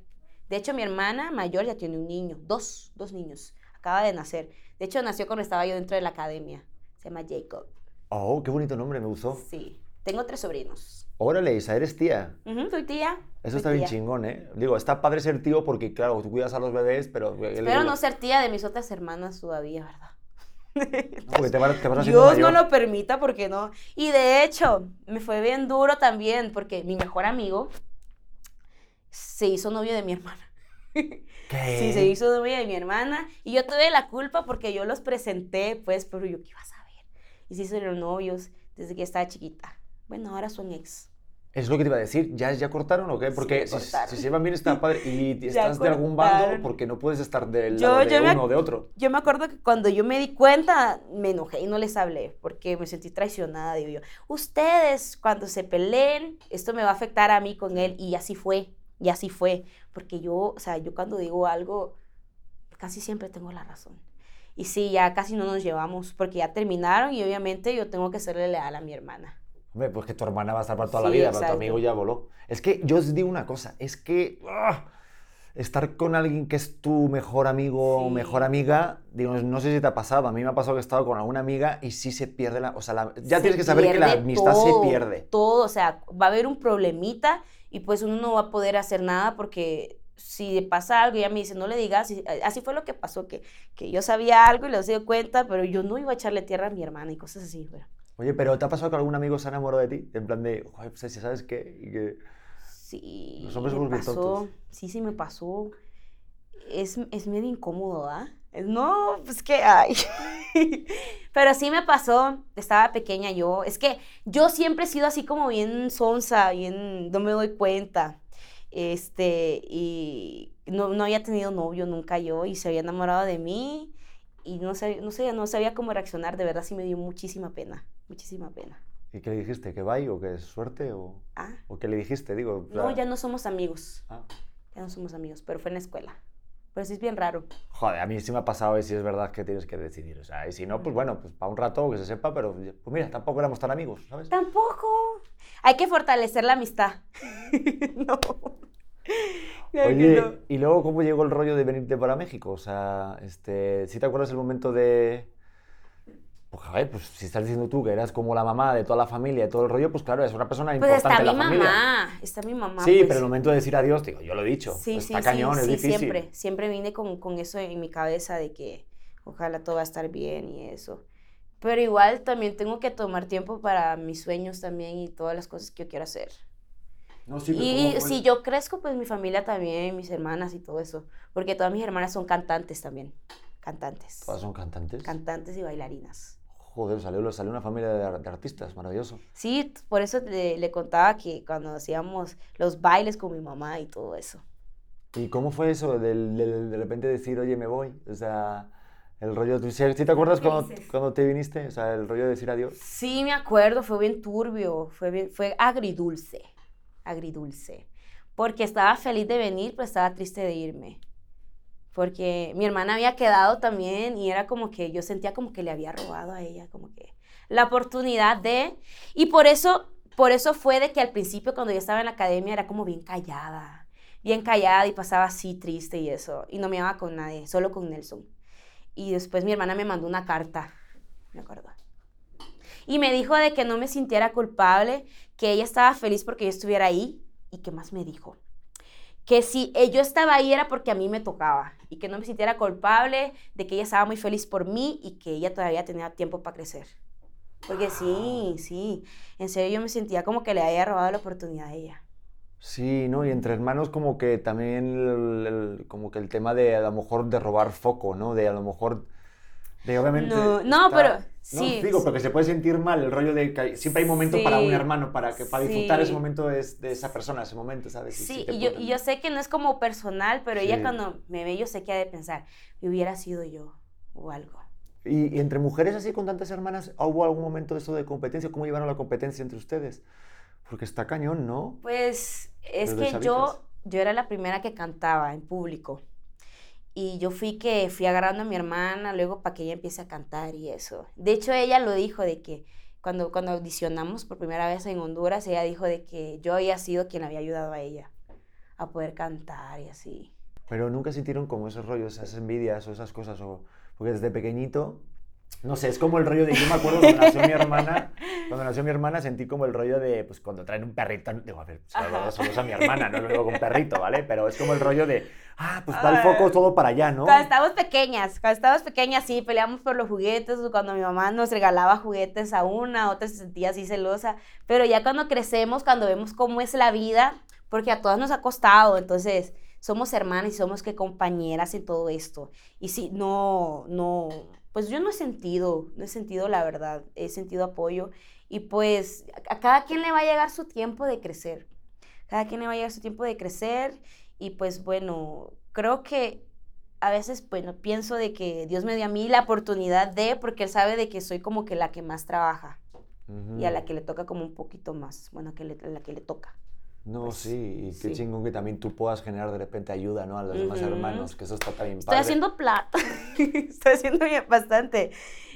De hecho, mi hermana mayor ya tiene un niño, dos, dos niños, acaba de nacer. De hecho, nació cuando estaba yo dentro de la academia. Se llama Jacob. Oh, qué bonito nombre, me gustó. Sí, tengo tres sobrinos. Órale, Isa, eres tía. soy tía. Eso está bien chingón, ¿eh? Digo, está padre ser tío porque, claro, tú cuidas a los bebés, pero... Espero no ser tía de mis otras hermanas todavía, ¿verdad? [laughs] te Dios no lo permita porque no. Y de hecho, me fue bien duro también porque mi mejor amigo se hizo novio de mi hermana. [laughs] ¿Qué? Sí, se hizo novio de mi hermana y yo tuve la culpa porque yo los presenté, pues, pero yo qué iba a saber. Y se hicieron novios desde que estaba chiquita. Bueno, ahora son ex. Es lo que te iba a decir, ¿ya, ya cortaron o qué? Porque Sí, si, se llevan bien está padre y [laughs] estás de algún bando porque no puedes estar del Yo- lado de yo uno o de otro. Yo me acuerdo que cuando yo me di cuenta, me enojé y no les hablé porque me sentí traicionada. Digo yo, ustedes cuando se peleen, esto me va a afectar a mí con él. Y así fue, y así fue. Porque yo, o sea, yo cuando digo algo, casi siempre tengo la razón. Y sí, ya casi no nos llevamos porque ya terminaron y obviamente yo tengo que serle leal a mi hermana. Hombre, pues que tu hermana va a estar para toda la vida, pero tu amigo ya voló. Es que yo os digo una cosa, es que ah, estar con alguien que es tu mejor amigo o mejor amiga, digo, no sé si te ha pasado, a mí me ha pasado que he estado con alguna amiga y sí se pierde la... O sea, la- ya Se tienes que saber que la amistad todo, se pierde. Todo, o sea, va a haber un problemita y pues uno no va a poder hacer nada porque si pasa algo, ella me dice, no le digas, y así fue lo que pasó, que, que yo sabía algo y le di cuenta, pero yo no iba a echarle tierra a mi hermana y cosas así, güey. Oye, pero ¿te ha pasado que algún amigo se enamoró de ti? En plan de, "Joder, pues, si ¿sabes qué? Y que- Sí, Los hombres me pasó, tontos. sí, sí me pasó. Es, es medio incómodo, ¿ah? No, pues que, ay. [laughs] Pero sí me pasó, estaba pequeña yo. Es que yo siempre he sido así como bien sonsa, bien, no me doy cuenta. Este, y no, no había tenido novio nunca yo y se había enamorado de mí y no sabía, no sabía, no sabía cómo reaccionar. De verdad sí me dio muchísima pena, muchísima pena. ¿Y qué le dijiste? ¿Que bye o que es suerte? ¿O, Ah, o qué le dijiste? Digo, o sea, no, ya no somos amigos. ah. Ya no somos amigos, pero fue en la escuela. Pero sí es bien raro. Joder, a mí sí me ha pasado y sí es verdad que tienes que decidir. O sea, y si no, pues bueno, pues para un rato que se sepa, pero pues mira, tampoco éramos tan amigos, ¿sabes? Tampoco. Hay que fortalecer la amistad. [laughs] [laughs] no. Claro Oye, no. y luego, ¿cómo llegó el rollo de venirte para México? O sea, este, ¿sí te acuerdas el momento de... Pues, a ver, pues si estás diciendo tú que eras como la mamá de toda la familia, de todo el rollo, pues claro, es una persona Pues importante está en la mi familia. mamá. Está mi mamá. sí, pues. pero el momento de decir adiós, digo, yo lo he dicho, Sí, pues sí, está cañón, sí, es sí, difícil. siempre. Siempre vine con, con eso en mi cabeza de que ojalá todo va a estar bien y eso. Pero igual también tengo que tomar tiempo para mis sueños también y todas las cosas que yo quiero hacer. No, sí, Y si yo crezco, pues mi familia también, mis hermanas y todo eso. Porque todas mis hermanas son cantantes también. Cantantes. ¿Todas son cantantes? Cantantes y bailarinas. Joder, salió, salió una familia de, de artistas, maravilloso. Sí, por eso le, le contaba que cuando hacíamos los bailes con mi mamá y todo eso. ¿Y cómo fue eso del, del- de repente decir, oye, me voy? O sea, el rollo, ¿tú, sí, sí te acuerdas ¿Qué cuando, cuando te viniste? O sea, el rollo de decir adiós. Sí, me acuerdo, fue bien turbio, fue, bien- fue agridulce, agridulce. Porque estaba feliz de venir, pero estaba triste de irme. Porque mi hermana había quedado también y era como que yo sentía como que le había robado a ella, como que la oportunidad de... Y por eso, por eso fue de que al principio cuando yo estaba en la academia era como bien callada, bien callada y pasaba así triste y eso. Y no me iba con nadie, solo con Nelson. Y después mi hermana me mandó una carta, me acuerdo. Y me dijo de que no me sintiera culpable, que ella estaba feliz porque yo estuviera ahí. ¿Y qué más me dijo? Que si eh, yo estaba ahí era porque a mí me tocaba y que no me sintiera culpable, de que ella estaba muy feliz por mí y que ella todavía tenía tiempo para crecer. Porque sí, sí, en serio yo me sentía como que le había robado la oportunidad a ella. Sí, ¿no? Y entre hermanos como que también el, el- como que el tema de a lo mejor de robar foco, ¿no? De a lo mejor de obviamente No, no, está- pero no, sí, digo, porque se puede sentir mal el rollo de que siempre hay momento para un Sí, hermano para que para disfrutar ese sí. momento de, de esa persona, ese momento, ¿sabes? Sí, y yo, y yo sé que no es como personal, pero ella Sí. cuando me ve, yo sé que ha de pensar, hubiera sido yo o algo. Y, y entre mujeres así con tantas hermanas, ¿hubo algún momento de eso de competencia? ¿Cómo llevaron la competencia entre ustedes? Porque está cañón, ¿no? Pues es Desde que chavitas. yo, yo era la primera que cantaba en público. Y yo fui que fui agarrando a mi hermana luego para que ella empiece a cantar y eso. De hecho, ella lo dijo de que cuando, cuando audicionamos por primera vez en Honduras, ella dijo de que yo había sido quien había ayudado a ella a poder cantar y así. Pero nunca sintieron como esos rollos, esas envidias o esas cosas, o, porque desde pequeñito, no sé, es como el rollo de, yo me acuerdo cuando nació mi hermana, cuando nació mi hermana sentí como el rollo de, pues cuando traen un perrito, digo, a ver, solo a mi hermana, no lo digo con perrito, ¿vale? Pero es como el rollo de, ah, pues va el foco todo para allá, ¿no? Cuando estábamos pequeñas, cuando estábamos pequeñas sí, peleamos por los juguetes, cuando mi mamá nos regalaba juguetes a una, otra se sentía así celosa, pero ya cuando crecemos, cuando vemos cómo es la vida, porque a todas nos ha costado, entonces somos hermanas y somos que compañeras en todo esto. Y sí, no, no, pues yo no he sentido, no he sentido la verdad, he sentido apoyo Y pues a cada quien le va a llegar su tiempo de crecer. Cada quien le va a llegar su tiempo de crecer. Y pues bueno, creo que a veces, bueno, pienso de que Dios me dio a mí la oportunidad de, porque Él sabe de que soy como que la que más trabaja. Y a la que le toca como un poquito más, bueno, que a la que le toca. No, pues, sí, y qué chingón que también tú puedas generar de repente ayuda, ¿no? A los demás hermanos, que eso está también Estoy haciendo plata, [laughs] estoy haciendo bastante,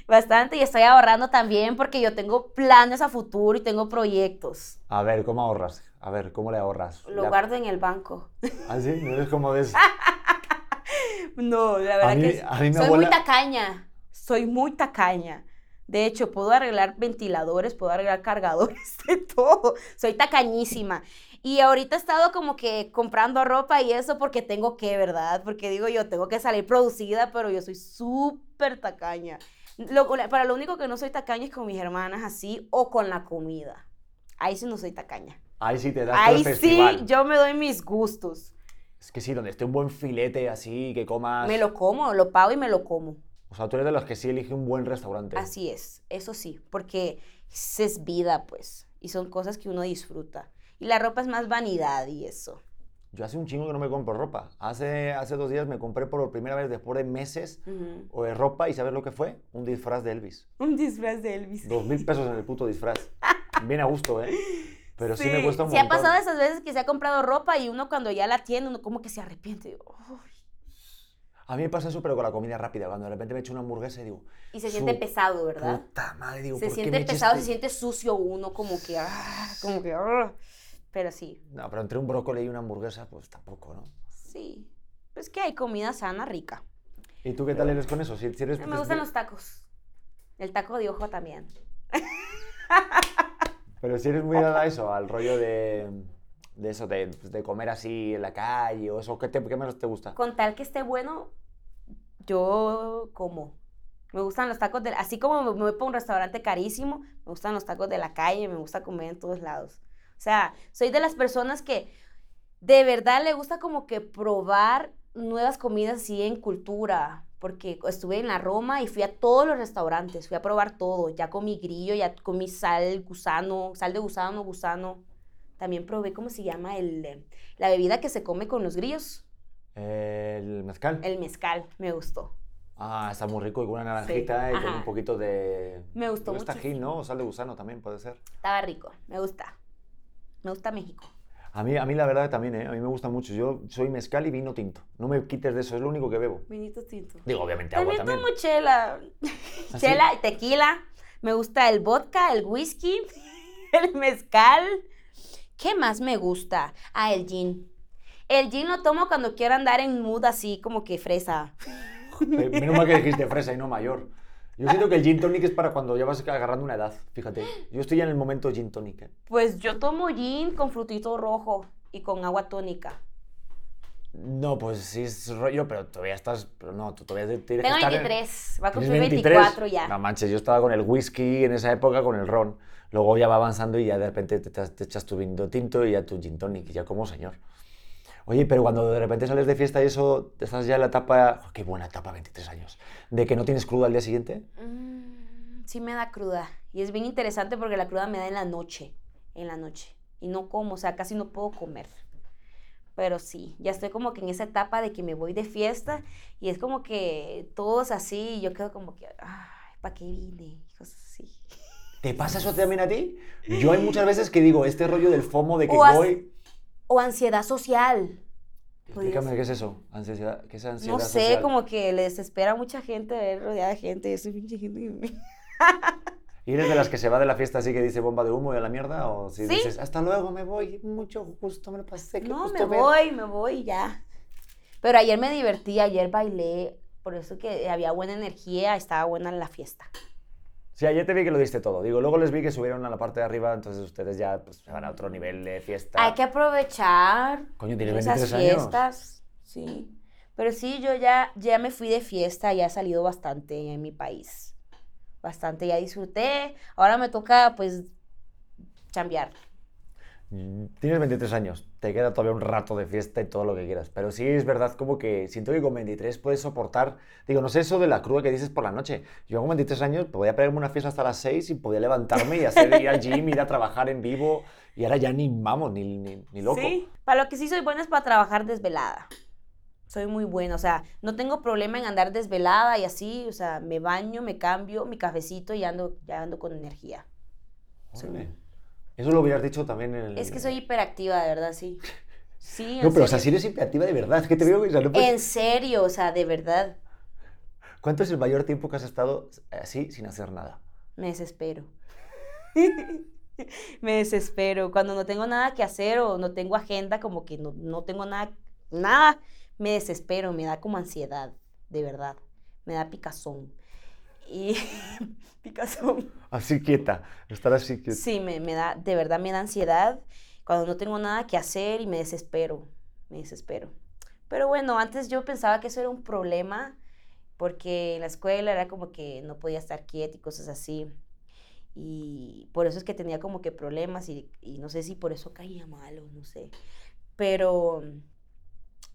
bastante, y estoy ahorrando también porque yo tengo planes a futuro y tengo proyectos. A ver, ¿cómo ahorras? A ver, ¿cómo le ahorras? Lo guardo en el banco. [laughs] ¿Ah, sí? ¿No eres como de eso? no, la verdad que soy muy tacaña, soy muy tacaña. De hecho, puedo arreglar ventiladores, puedo arreglar cargadores, [laughs] de todo. Soy tacañísima. Y ahorita he estado como que comprando ropa y eso porque tengo que, ¿verdad? Porque digo yo, tengo que salir producida, pero yo soy súper tacaña. para lo único que no soy tacaña es con mis hermanas así o con la comida. Ahí sí no soy tacaña. Ahí sí te das Ahí sí yo me doy mis gustos. Es que sí, donde esté un buen filete así, que comas... Me lo como, lo pago y me lo como. O sea, tú eres de los que sí elige un buen restaurante. Así es, eso sí, porque es vida, pues, y son cosas que uno disfruta. Y la ropa es más vanidad y eso. Yo hace un chingo que no me compro ropa. Hace, hace dos días me compré por primera vez después de meses o de ropa y ¿sabes lo que fue? Un disfraz de Elvis. Un disfraz de Elvis. Dos mil pesos en el puto disfraz. [laughs] Bien a gusto, ¿eh? Pero sí, me cuesta un sí, ha pasado esas veces que se ha comprado ropa y uno cuando ya la tiene, uno como que se arrepiente. A mí me pasa eso, pero con la comida rápida. Cuando de repente me echo una hamburguesa y digo. Y se siente pesado, ¿verdad? Puta madre, digo. Se siente pesado, se siente sucio uno, como que. Ah, como que. Ah. Pero sí. No, pero entre un brócoli y una hamburguesa, pues tampoco, ¿no? Sí. Es que hay comida sana, rica. ¿Y tú qué tal eres con eso? Si, eres, me gustan los tacos. El taco de ojo también. [laughs] Pero si eres muy dada a eso, al rollo de de eso, de, pues, de, comer así en la calle o eso? ¿Qué, te, ¿Qué menos te gusta? Con tal que esté bueno, yo como. Me gustan los tacos de... Así como me voy para un restaurante carísimo, me gustan los tacos de la calle, me gusta comer en todos lados. O sea, soy de las personas que de verdad le gusta como que probar nuevas comidas así en cultura, porque estuve en la Roma y fui a todos los restaurantes, fui a probar todo, ya comí grillo, ya comí sal, gusano, sal de gusano, gusano, también probé, ¿cómo se llama? El, la bebida que se come con los grillos. El mezcal. El mezcal, me gustó. Ah, está muy rico y con una naranjita y con un poquito de... Me gustó mucho. tajín, ¿no? O sal de gusano también puede ser. Estaba rico, me gusta. Me gusta México. A mí, a mí la verdad también, ¿eh? A mí me gusta mucho. Yo soy mezcal y vino tinto. No me quites de eso, es lo único que bebo. Vinito tinto. Digo, obviamente agua también. Tomo chela. ¿Ah, chela, tequila. Me gusta el vodka, el whisky, [laughs] el mezcal. ¿Qué más me gusta? Ah, el gin. El gin lo tomo cuando quiero andar en mood así como que fresa. Menos mal que dijiste fresa y no mayor. Yo siento que el gin tonic es para cuando ya vas agarrando una edad, fíjate. Yo estoy ya en el momento gin tonic. ¿eh? Pues yo tomo gin con frutito rojo y con agua tónica. No, pues sí es rollo, pero todavía estás. Pero no, tú todavía tienes Tengo 23, va a cumplir 24 ya. No manches, yo estaba con el whisky en esa época, con el ron. Luego ya va avanzando y ya de repente te, echas tu vino tinto y ya tu gin tonic, y ya como señor. Oye, pero cuando de repente sales de fiesta y eso, estás ya en la etapa, oh, qué buena etapa, 23 años, de que no tienes cruda al día siguiente. Mm, sí me da cruda. Y es bien interesante porque la cruda me da en la noche, en la noche. Y no como, o sea, casi no puedo comer. Pero sí, ya estoy como que en esa etapa de que me voy de fiesta y es como que todos así y yo quedo como que, ay, ¿para qué vine? Cosas así. ¿Te pasa eso también a ti? [laughs] Yo hay muchas veces que digo, este rollo del FOMO de que voy... O ansiedad social. Explícame, ¿qué es eso? Ansiedad, ¿Qué es ansiedad No sé, como que les espera mucha gente ver rodeada de gente. Yo soy pinche gente. [laughs] ¿Y eres de las que se va de la fiesta así que dice bomba de humo y a la mierda? ¿O si dices, hasta luego, me voy, mucho gusto, me lo pasé? no, me voy, me voy ya. Pero ayer me divertí, ayer bailé, por eso que había buena energía, estaba buena la fiesta. Sí, ayer te vi que lo diste todo. Digo, luego les vi que subieron a la parte de arriba, entonces ustedes ya pues, se van a otro nivel de fiesta. Hay que aprovechar Coño, tiene 23 esas fiestas. Sí. Pero sí, yo ya, ya me fui de fiesta, ya he salido bastante en mi país. Bastante, ya disfruté. Ahora me toca, pues, chambear. Tienes 23 años, te queda todavía un rato de fiesta y todo lo que quieras, pero sí es verdad como que siento que con 23 puedes soportar, digo, no sé eso de la cruda que dices por la noche, yo con 23 años podía pegarme una fiesta hasta las 6 y podía levantarme y hacer ir al gym, ir a trabajar en vivo y ahora ya ni vamos, ni, ni, ni loco. Sí, para lo que sí soy buena es para trabajar desvelada. Soy muy buena, o sea, no tengo problema en andar desvelada y así, o sea, me baño, me cambio, mi cafecito y ando, ya ando con energía. Órale. Eso lo hubieras dicho también en el... Es que soy hiperactiva, de verdad, sí. Sí, [laughs] No, pero o sea, si eres hiperactiva de verdad, que te veo... O sea, no puedes- En serio, o sea, de verdad, ¿Cuánto es el mayor tiempo que has estado así sin hacer nada? me desespero. [laughs] me desespero. Cuando no tengo nada que hacer o no tengo agenda, como que no, no tengo nada, nada, me desespero, me da como ansiedad, de verdad. Me da picazón. Y [laughs] picazón. Así quieta, estar así quieta. Sí, me, me da, de verdad me da ansiedad cuando no tengo nada que hacer y me desespero, me desespero. Pero bueno, antes yo pensaba que eso era un problema porque en la escuela era como que no podía estar quieta y cosas así. Y por eso es que tenía como que problemas y, y no sé si por eso caía mal o no sé. Pero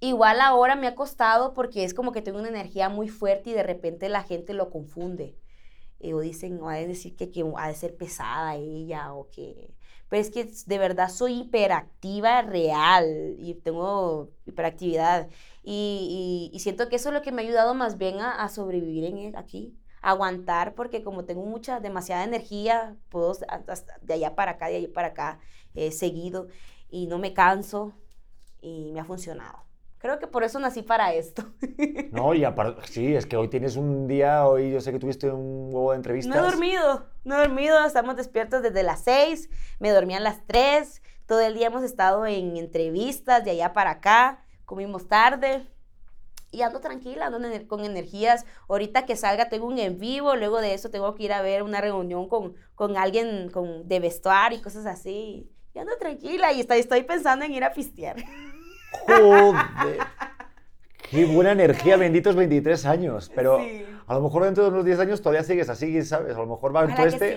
igual ahora me ha costado porque es como que tengo una energía muy fuerte y de repente la gente lo confunde. Eh, o dicen, o ha de decir que, que ha de ser pesada ella o que... Pero es que de verdad soy hiperactiva real y tengo hiperactividad. Y, y- siento que eso es lo que me ha ayudado más bien a, sobrevivir en el- aquí. aguantar porque como tengo mucha, demasiada energía, puedo de allá para acá, de allá para acá, eh, seguido. Y no me canso y me ha funcionado. Creo que por eso nací para esto. [laughs] No, y aparte, sí, es que hoy tienes un día, hoy yo sé que tuviste un huevo de entrevistas. No he dormido, no he dormido, estamos despiertos desde las 6, me dormí a las 3, todo el día hemos estado en entrevistas de allá para acá, comimos tarde y ando tranquila, ando con energías. Ahorita que salga tengo un en vivo, luego de eso tengo que ir a ver una reunión con, con alguien con, de vestuario y cosas así. Y ando tranquila y estoy, estoy pensando en ir a pistear. [laughs] Joder. Qué buena energía, [laughs] benditos 23 años. Pero Sí. a lo mejor dentro de unos 10 años todavía sigues así, quién ¿sabes? A lo mejor va en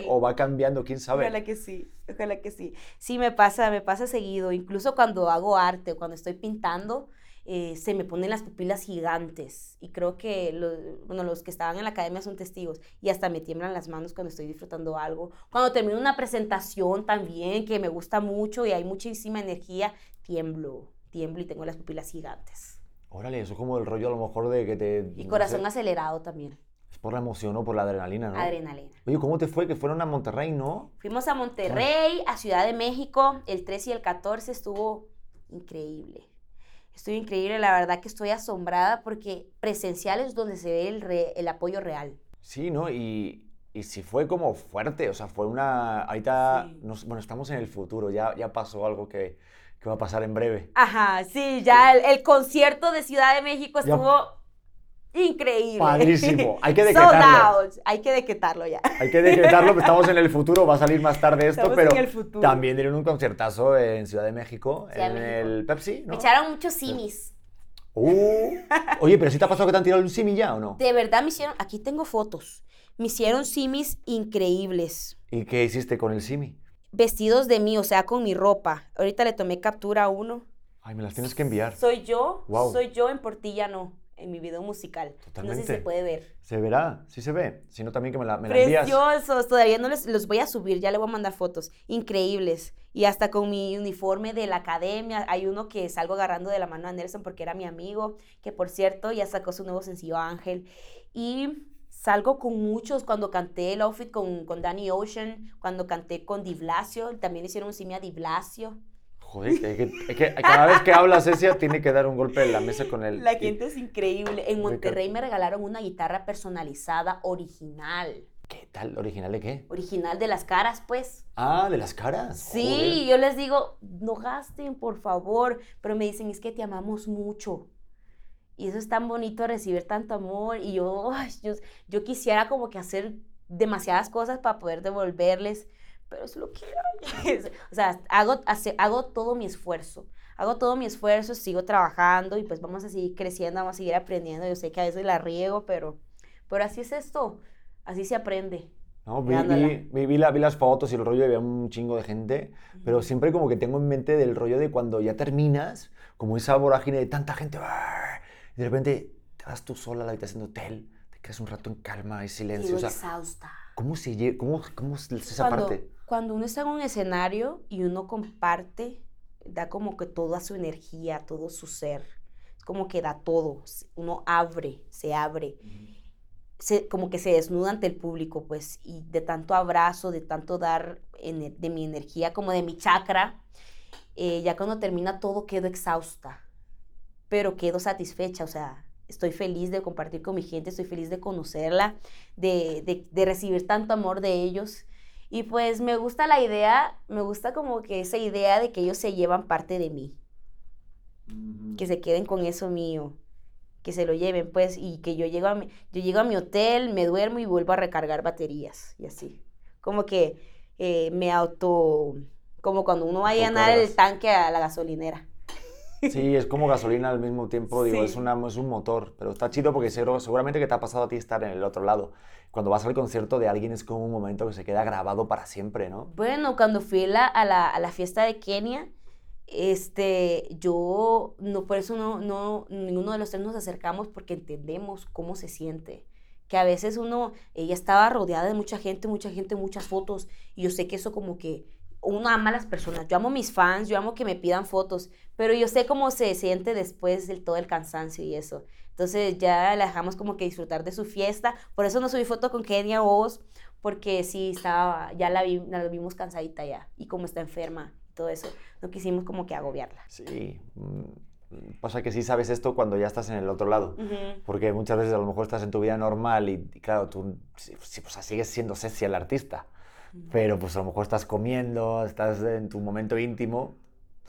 sí. o va cambiando, quién sabe. Ojalá que sí, ojalá que sí. Sí, me pasa, me pasa seguido. Incluso cuando hago arte o cuando estoy pintando, eh, se me ponen las pupilas gigantes. Y creo que lo- bueno, los que estaban en la academia son testigos. Y hasta me tiemblan las manos cuando estoy disfrutando algo. Cuando termino una presentación también, que me gusta mucho y hay muchísima energía, tiemblo, tiemblo y tengo las pupilas gigantes. Órale, eso es como el rollo a lo mejor de que te... Y no corazón sé, acelerado también, Es por la emoción o por la adrenalina, ¿no? adrenalina. Oye, ¿cómo te fue? Que fueron a Monterrey, ¿no? Fuimos a Monterrey, a Ciudad de México, el 13 y el 14 estuvo increíble. Estuvo increíble, la verdad que estoy asombrada porque presencial es donde se ve el, re- el apoyo real. Sí, ¿no? Y, y sí fue como fuerte, o sea, fue una... Ahorita, Sí. nos- bueno, estamos en el futuro, ya, ya pasó algo que, que va a pasar en breve. Ajá, sí, ya el, el concierto de Ciudad de México Ya- estuvo increíble. Padrísimo, [laughs] hay que Sold decretarlo. out, hay que decretarlo ya. Hay que decretarlo, [laughs] estamos en el futuro, va a salir más tarde esto, Estamos pero en el futuro. también dieron un conciertazo en Ciudad de México, Ciudad en México. el Pepsi, ¿no? Me echaron muchos simis. Uh, oye, pero ¿sí te ha pasado que te han tirado un simi ya o no? De verdad me hicieron, aquí tengo fotos, me hicieron simis increíbles. ¿Y qué hiciste con el simi? Vestidos de mí, o sea, con mi ropa. Ahorita le tomé captura a uno. Ay, me las tienes que enviar. Soy yo, Guau. soy yo en Portilla no, en mi video musical. No sé si Totalmente. se puede ver. Se verá, sí se ve. Si no, también que me la, me la envías. Preciosos, todavía no les los voy a subir, ya le voy a mandar fotos. Increíbles. Y hasta con mi uniforme de la academia, hay uno que salgo agarrando de la mano a Nelson porque era mi amigo, que por cierto ya sacó su nuevo sencillo Ángel. Y salgo con muchos cuando canté el outfit con, con Danny Ocean, cuando canté con Di Blasio, también hicieron un simi a Di Blasio. Joder, es que, es que cada vez que hablas, Cecia, tiene que dar un golpe en la mesa con el... La gente es increíble. En Monterrey me regalaron una guitarra personalizada original. ¿Qué tal? ¿Original de qué? Original de las caras, pues. Ah, de las caras. Sí, yo les digo, no gasten, por favor. Pero me dicen, es que te amamos mucho. Y eso es tan bonito recibir tanto amor. Y yo, ay, yo, yo quisiera como que hacer demasiadas cosas para poder devolverles. Pero es lo que hay. [laughs] o sea, hago, hace- hago todo mi esfuerzo. Hago todo mi esfuerzo, sigo trabajando y pues vamos a seguir creciendo, vamos a seguir aprendiendo. Yo sé que a veces la riego, pero, pero así es esto. Así se aprende. No, vi, vi- vi- la- vi las fotos y el rollo había un chingo de gente, pero siempre como que tengo en mente del rollo de cuando ya terminas, como esa vorágine de tanta gente, ¡ah! Y de repente te vas tú sola a la habitación de hotel, te quedas un rato en calma y silencio. Quedo O sea, exhausta. ¿cómo se cómo, cómo es esa cuando, parte? cuando uno está en un escenario y uno comparte, da como que toda su energía, todo su ser. Es como que da todo. Uno abre, se abre. se- como que se desnuda ante el público, pues, y de tanto abrazo, de tanto dar ener- de mi energía, como de mi chakra, eh, ya cuando termina todo quedo exhausta, pero quedo satisfecha, o sea, estoy feliz de compartir con mi gente, estoy feliz de conocerla, de, de- de recibir tanto amor de ellos. Y pues me gusta la idea, me gusta como que esa idea de que ellos se llevan parte de mí, que se queden con eso mío, que se lo lleven, pues, y que yo llego a mi, yo llego a mi hotel, me duermo y vuelvo a recargar baterías, y así. Como que eh, me auto, como cuando uno va a llenar el tanque a la gasolinera. Sí, es como gasolina al mismo tiempo, digo, Sí. es, una, es un motor, pero está chido porque seguro- seguramente que te ha pasado a ti estar en el otro lado. Cuando vas al concierto de alguien es como un momento que se queda grabado para siempre, ¿no? Bueno, cuando fui la- a, la, a la fiesta de Kenia, este, yo, no, por eso no, no, ninguno de los tres nos acercamos porque entendemos cómo se siente. Que a veces uno, ella estaba rodeada de mucha gente, mucha gente, muchas fotos, y yo sé que eso como que uno ama a las personas. Yo amo mis fans, yo amo que me pidan fotos, pero yo sé cómo se siente después del todo el cansancio y eso. Entonces ya la dejamos como que disfrutar de su fiesta. Por eso no subí foto con Kenia Oz, porque sí estaba, ya la, vi, la vimos cansadita ya, y como está enferma todo eso, no quisimos como que agobiarla. Sí. mm, Pasa que sí sabes esto cuando ya estás en el otro lado. Porque muchas veces a lo mejor estás en tu vida normal y, y claro, tú sí, pues, sigues siendo sexy el artista. Pero pues a lo mejor estás comiendo, estás en tu momento íntimo,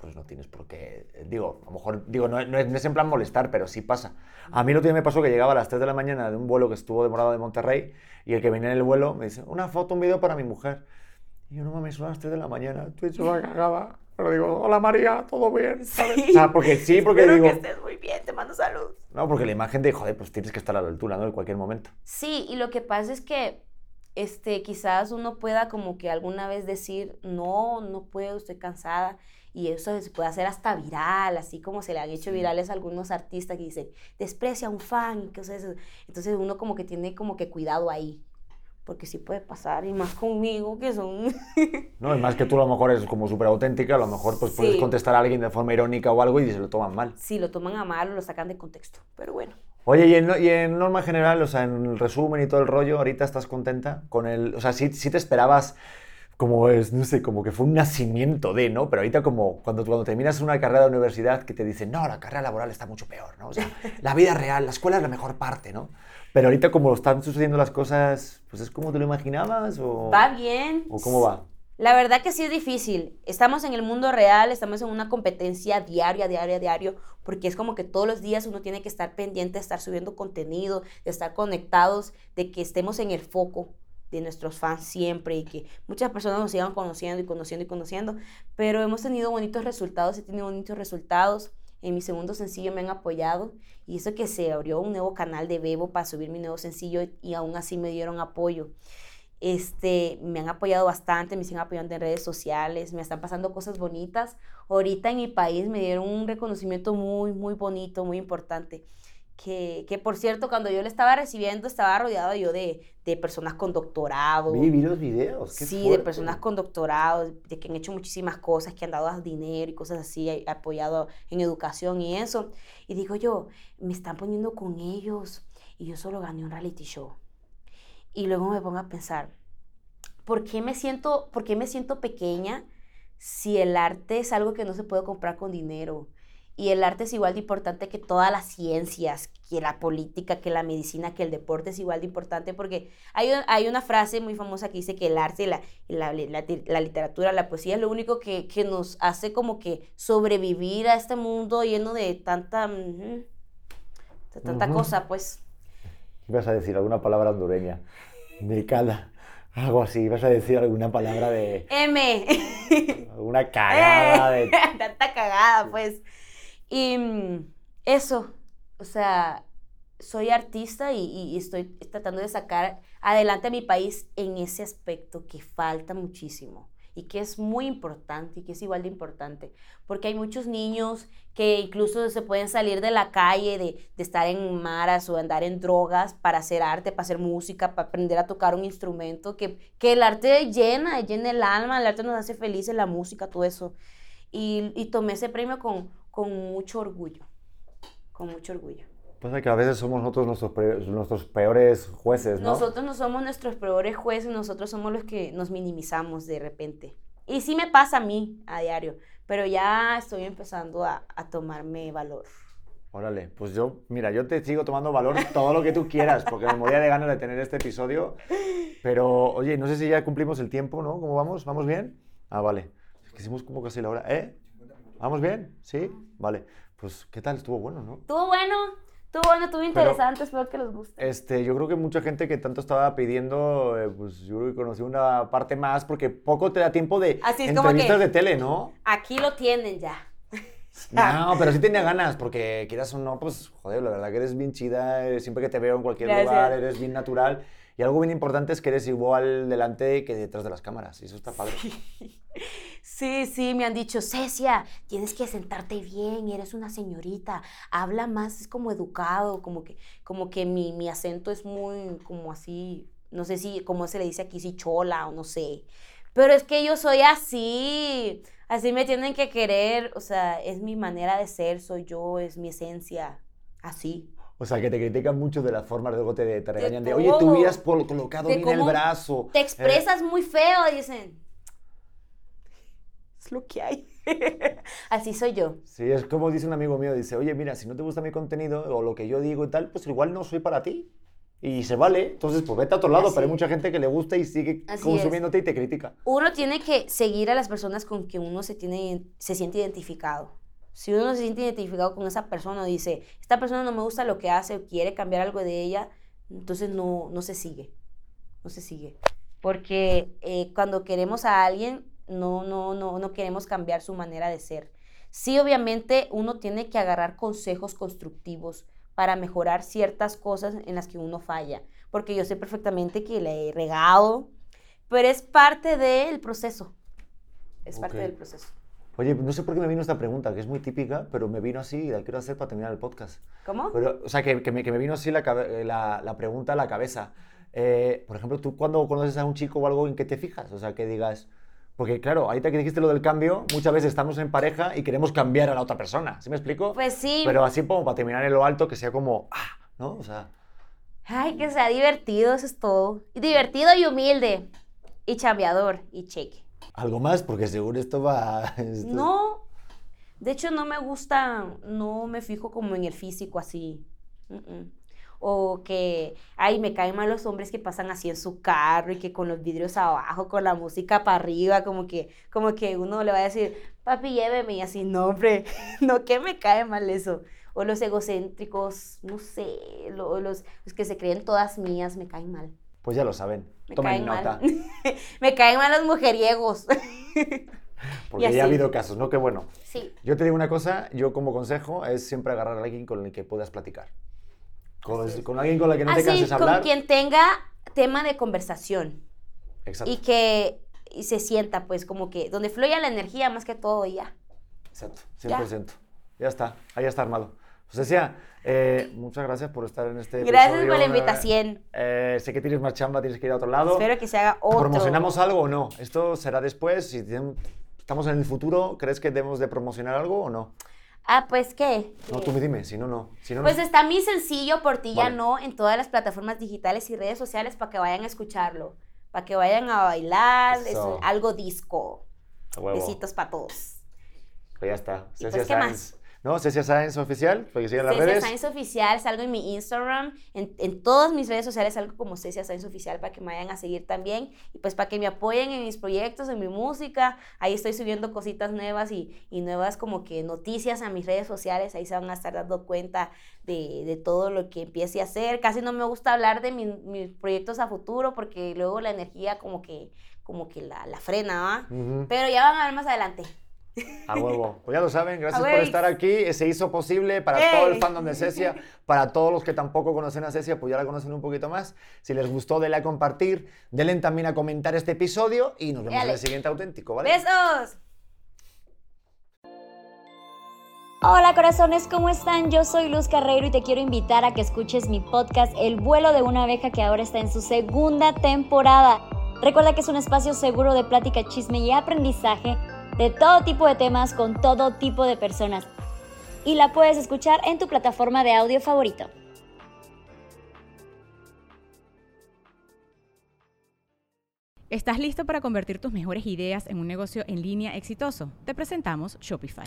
pues no tienes por qué. eh, Digo, a lo mejor, digo, no, no es, no es en plan molestar, pero sí pasa. A mí otro día me pasó que llegaba a las 3 de la mañana de un vuelo que estuvo demorado de Monterrey y el que venía en el vuelo me dice, una foto, un vídeo para mi mujer. Y yo, no mames, son las 3 de la mañana, estoy hecho la cagada. Pero digo, hola María, ¿todo bien? ¿Sabes? O sea, porque sí, porque Espero digo... que estés muy bien, te mando salud. No, porque la imagen de, joder, pues tienes que estar a la altura, ¿no? En cualquier momento. Sí, y lo que pasa es que este, quizás uno pueda como que alguna vez decir, no, no puedo, estoy cansada, y eso se puede hacer hasta viral, así como se le han hecho virales a algunos artistas que dicen, desprecia a un fan, que eso, eso. entonces uno como que tiene como que cuidado ahí, porque sí puede pasar, y más conmigo, que son... [laughs] No, es más que tú a lo mejor eres como súper auténtica, a lo mejor pues puedes Sí. contestar a alguien de forma irónica o algo y se lo toman mal. sí, lo toman a mal o lo sacan de contexto, pero bueno. Oye, y en, y en norma general, o sea, en el resumen y todo el rollo, ¿ahorita estás contenta con el... O sea, sí, sí te esperabas como es, no sé, como que fue un nacimiento de, ¿no? Pero ahorita como cuando, cuando terminas una carrera de universidad que te dicen, no, la carrera laboral está mucho peor, ¿no? O sea, [laughs] la vida real, la escuela es la mejor parte, ¿no? Pero ahorita como están sucediendo las cosas, pues es como te lo imaginabas o... Va bien. ¿O cómo va? La verdad que sí es difícil. Estamos en el mundo real, estamos en una competencia diaria, diaria, diario, porque es como que todos los días uno tiene que estar pendiente de estar subiendo contenido, de estar conectados, de que estemos en el foco de nuestros fans siempre y que muchas personas nos sigan conociendo y conociendo y conociendo, pero hemos tenido bonitos resultados, he tenido bonitos resultados. En mi segundo sencillo me han apoyado y eso que se abrió un nuevo canal de Bebo para subir mi nuevo sencillo y aún así me dieron apoyo este, me han apoyado bastante, me siguen apoyando en redes sociales, me están pasando cosas bonitas. Ahorita en mi país me dieron un reconocimiento muy, muy bonito, muy importante. Que, que por cierto, cuando yo le estaba recibiendo, estaba rodeado yo de, de personas con doctorado. Vi, vi los videos. qué Sí, de personas con doctorado, de que han hecho muchísimas cosas, que han dado dinero y cosas así, he apoyado en educación y eso. Y digo yo, me están poniendo con ellos y yo solo gané un reality show. Y luego me pongo a pensar, ¿por qué me siento, por qué me siento pequeña si el arte es algo que no se puede comprar con dinero? Y el arte es igual de importante que todas las ciencias, que la política, que la medicina, que el deporte es igual de importante porque hay, hay una frase muy famosa que dice que el arte, la, la, la- la literatura, la poesía es lo único que, que nos hace como que sobrevivir a este mundo lleno de tanta, ujú, de tanta cosa, pues. Ibas a decir alguna palabra hondureña. De cada. Algo así. Ibas a decir alguna palabra de. M. Alguna cagada de. [laughs] Tanta cagada, pues. Y mm, eso, o sea, soy artista y, estoy tratando de sacar adelante a mi país en ese aspecto que falta muchísimo y que es muy importante y que es igual de importante, porque hay muchos niños que incluso se pueden salir de la calle, de, estar en maras o andar en drogas para hacer arte, para hacer música, para aprender a tocar un instrumento, que, que el arte llena, llena el alma, el arte nos hace felices, la música, todo eso. Y, y tomé ese premio con, con mucho orgullo, con mucho orgullo. Pasa que a veces somos nosotros nuestros, nuestros peores jueces, ¿no? Nosotros no somos nuestros peores jueces, nosotros somos los que nos minimizamos de repente. Y sí me pasa a mí a diario, pero ya estoy empezando a, a tomarme valor. Órale, pues yo, mira, yo te sigo tomando valor todo lo que tú quieras, porque me moría de ganas de tener este episodio. Pero, oye, no sé si ya cumplimos el tiempo, ¿no? ¿Cómo vamos? ¿Vamos bien? Ah, vale. Es que hicimos como casi la hora. ¿Eh? ¿Vamos bien? ¿Sí? Vale. Pues, ¿qué tal? Estuvo bueno, ¿no? Estuvo bueno. Estuvo bueno, estuvo interesante, espero que les guste. Este, yo creo que mucha gente que tanto estaba pidiendo, eh, pues yo creo que conocí una parte más, porque poco te da tiempo de Así es entrevistas de tele, ¿no? Aquí lo tienen ya. No, [laughs] pero sí tenía ganas, porque quieras o no, pues, joder, la verdad que eres bien chida, eh, siempre que te veo en cualquier lugar, eres bien natural. Y algo bien importante es que eres igual delante que detrás de las cámaras, y eso está padre. Sí, sí, me han dicho, Cecia, tienes que sentarte bien, eres una señorita, habla más, es como educado, como que, como que mi, mi acento es muy, como así, no sé si, como se le dice aquí, si chola o no sé. Pero es que yo soy así, así me tienen que querer, o sea, es mi manera de ser, soy yo, es mi esencia, así. O sea, que te critican mucho de las formas, luego te, te regañan de, oye, tú hubieras colocado bien el brazo. Te expresas muy feo, dicen. Es lo que hay. [laughs] Así soy yo. Sí, es como dice un amigo mío, dice, oye, mira, si no te gusta mi contenido o lo que yo digo y tal, pues igual no soy para ti. Y se vale, entonces pues vete a otro lado, pero hay mucha gente que le gusta y sigue consumiéndote y te critica. Uno tiene que seguir a las personas con que uno se, tiene, se siente identificado. Si uno se siente identificado con esa persona, dice, esta persona no me gusta lo que hace o quiere cambiar algo de ella, entonces no, no se sigue. No se sigue. Porque eh, cuando queremos a alguien, no, no, no, no queremos cambiar su manera de ser. Sí, obviamente uno tiene que agarrar consejos constructivos para mejorar ciertas cosas en las que uno falla. Porque yo sé perfectamente que le he regado, pero es parte del proceso. Es parte del proceso. Oye, no sé por qué me vino esta pregunta, que es muy típica, pero me vino así y la quiero hacer para terminar el podcast. ¿Cómo? o sea, que, que, me, que, me, vino así la, la, la, pregunta a la cabeza. Eh, por ejemplo, tú cuando conoces a un chico o algo en que te fijas, o sea, que digas, porque claro, ahorita que dijiste lo del cambio, muchas veces estamos en pareja y queremos cambiar a la otra persona, ¿sí me explico? Pues sí. Pero así como para terminar en lo alto, que sea como, ah, ¿no? O sea... Ay, que sea divertido, eso es todo. Divertido y humilde. Y chambeador y cheque. ¿Algo más? Porque seguro esto va... [laughs] No, de hecho no me gusta, no me fijo como en el físico así. O que, ay, me caen mal los hombres que pasan así en su carro y que con los vidrios abajo, con la música para arriba, como que, como que uno le va a decir, papi, lléveme, y así, no, hombre, [laughs] no, que me cae mal eso. O los egocéntricos, no sé, los, los que se creen todas mías, me caen mal. Pues ya lo saben. Me Tomen nota. [laughs] me caen mal los mujeriegos. [laughs] Porque ya ha habido casos, ¿no? Qué bueno. Sí. Yo te digo una cosa, yo como consejo es siempre agarrar a alguien con el que puedas platicar. Con, con alguien con la que no te canses hablar. Con quien tenga tema de conversación. Exacto. Y que y se sienta, pues, como que donde fluya la energía más que todo ya. Exacto, 100%. Ya, ya está, ahí está armado. Pues decía, eh, muchas gracias por estar en este Gracias por la invitación. Eh, sé que tienes más chamba, tienes que ir a otro lado. Espero que se haga otro. ¿Promocionamos algo o no? Esto será después. Si estamos en el futuro, ¿crees que debemos de promocionar algo o no? Ah, pues qué. No, tú me dime, si no, no. Si no, pues está muy sencillo, por ti ya no, en todas las plataformas digitales y redes sociales para que vayan a escucharlo, para que vayan a bailar, es algo disco. Besitos para todos. Pues ya está. Pues, ¿qué más? ¿No? Cecia Sáenz Oficial, porque sigan las redes. Cecia Sáenz Oficial, salgo en mi Instagram, en, en, todas mis redes sociales salgo como Cecia Sáenz Oficial para que me vayan a seguir también y pues para que me apoyen en mis proyectos, en mi música. Ahí estoy subiendo cositas nuevas y, y nuevas como que noticias a mis redes sociales, ahí se van a estar dando cuenta de, de todo lo que empiece a hacer. Casi no me gusta hablar de mis proyectos a futuro porque luego la energía como que, como que la, la frena, ¿va? Pero ya van a ver más adelante. A huevo. Pues ya lo saben, gracias por estar aquí. Se hizo posible para todo el fandom de Cecia, para todos los que tampoco conocen a Cecia, pues ya la conocen un poquito más. Si les gustó, denle a compartir, denle también a comentar este episodio y nos vemos en el siguiente auténtico, ¿vale? ¡Besos! Hola corazones, ¿cómo están? Yo soy Luz Carreiro y te quiero invitar a que escuches mi podcast El vuelo de una abeja que ahora está en su segunda temporada. Recuerda que es un espacio seguro de plática, chisme y aprendizaje de todo tipo de temas con todo tipo de personas. Y la puedes escuchar en tu plataforma de audio favorito. ¿Estás listo para convertir tus mejores ideas en un negocio en línea exitoso? Te presentamos Shopify.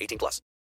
18 plus.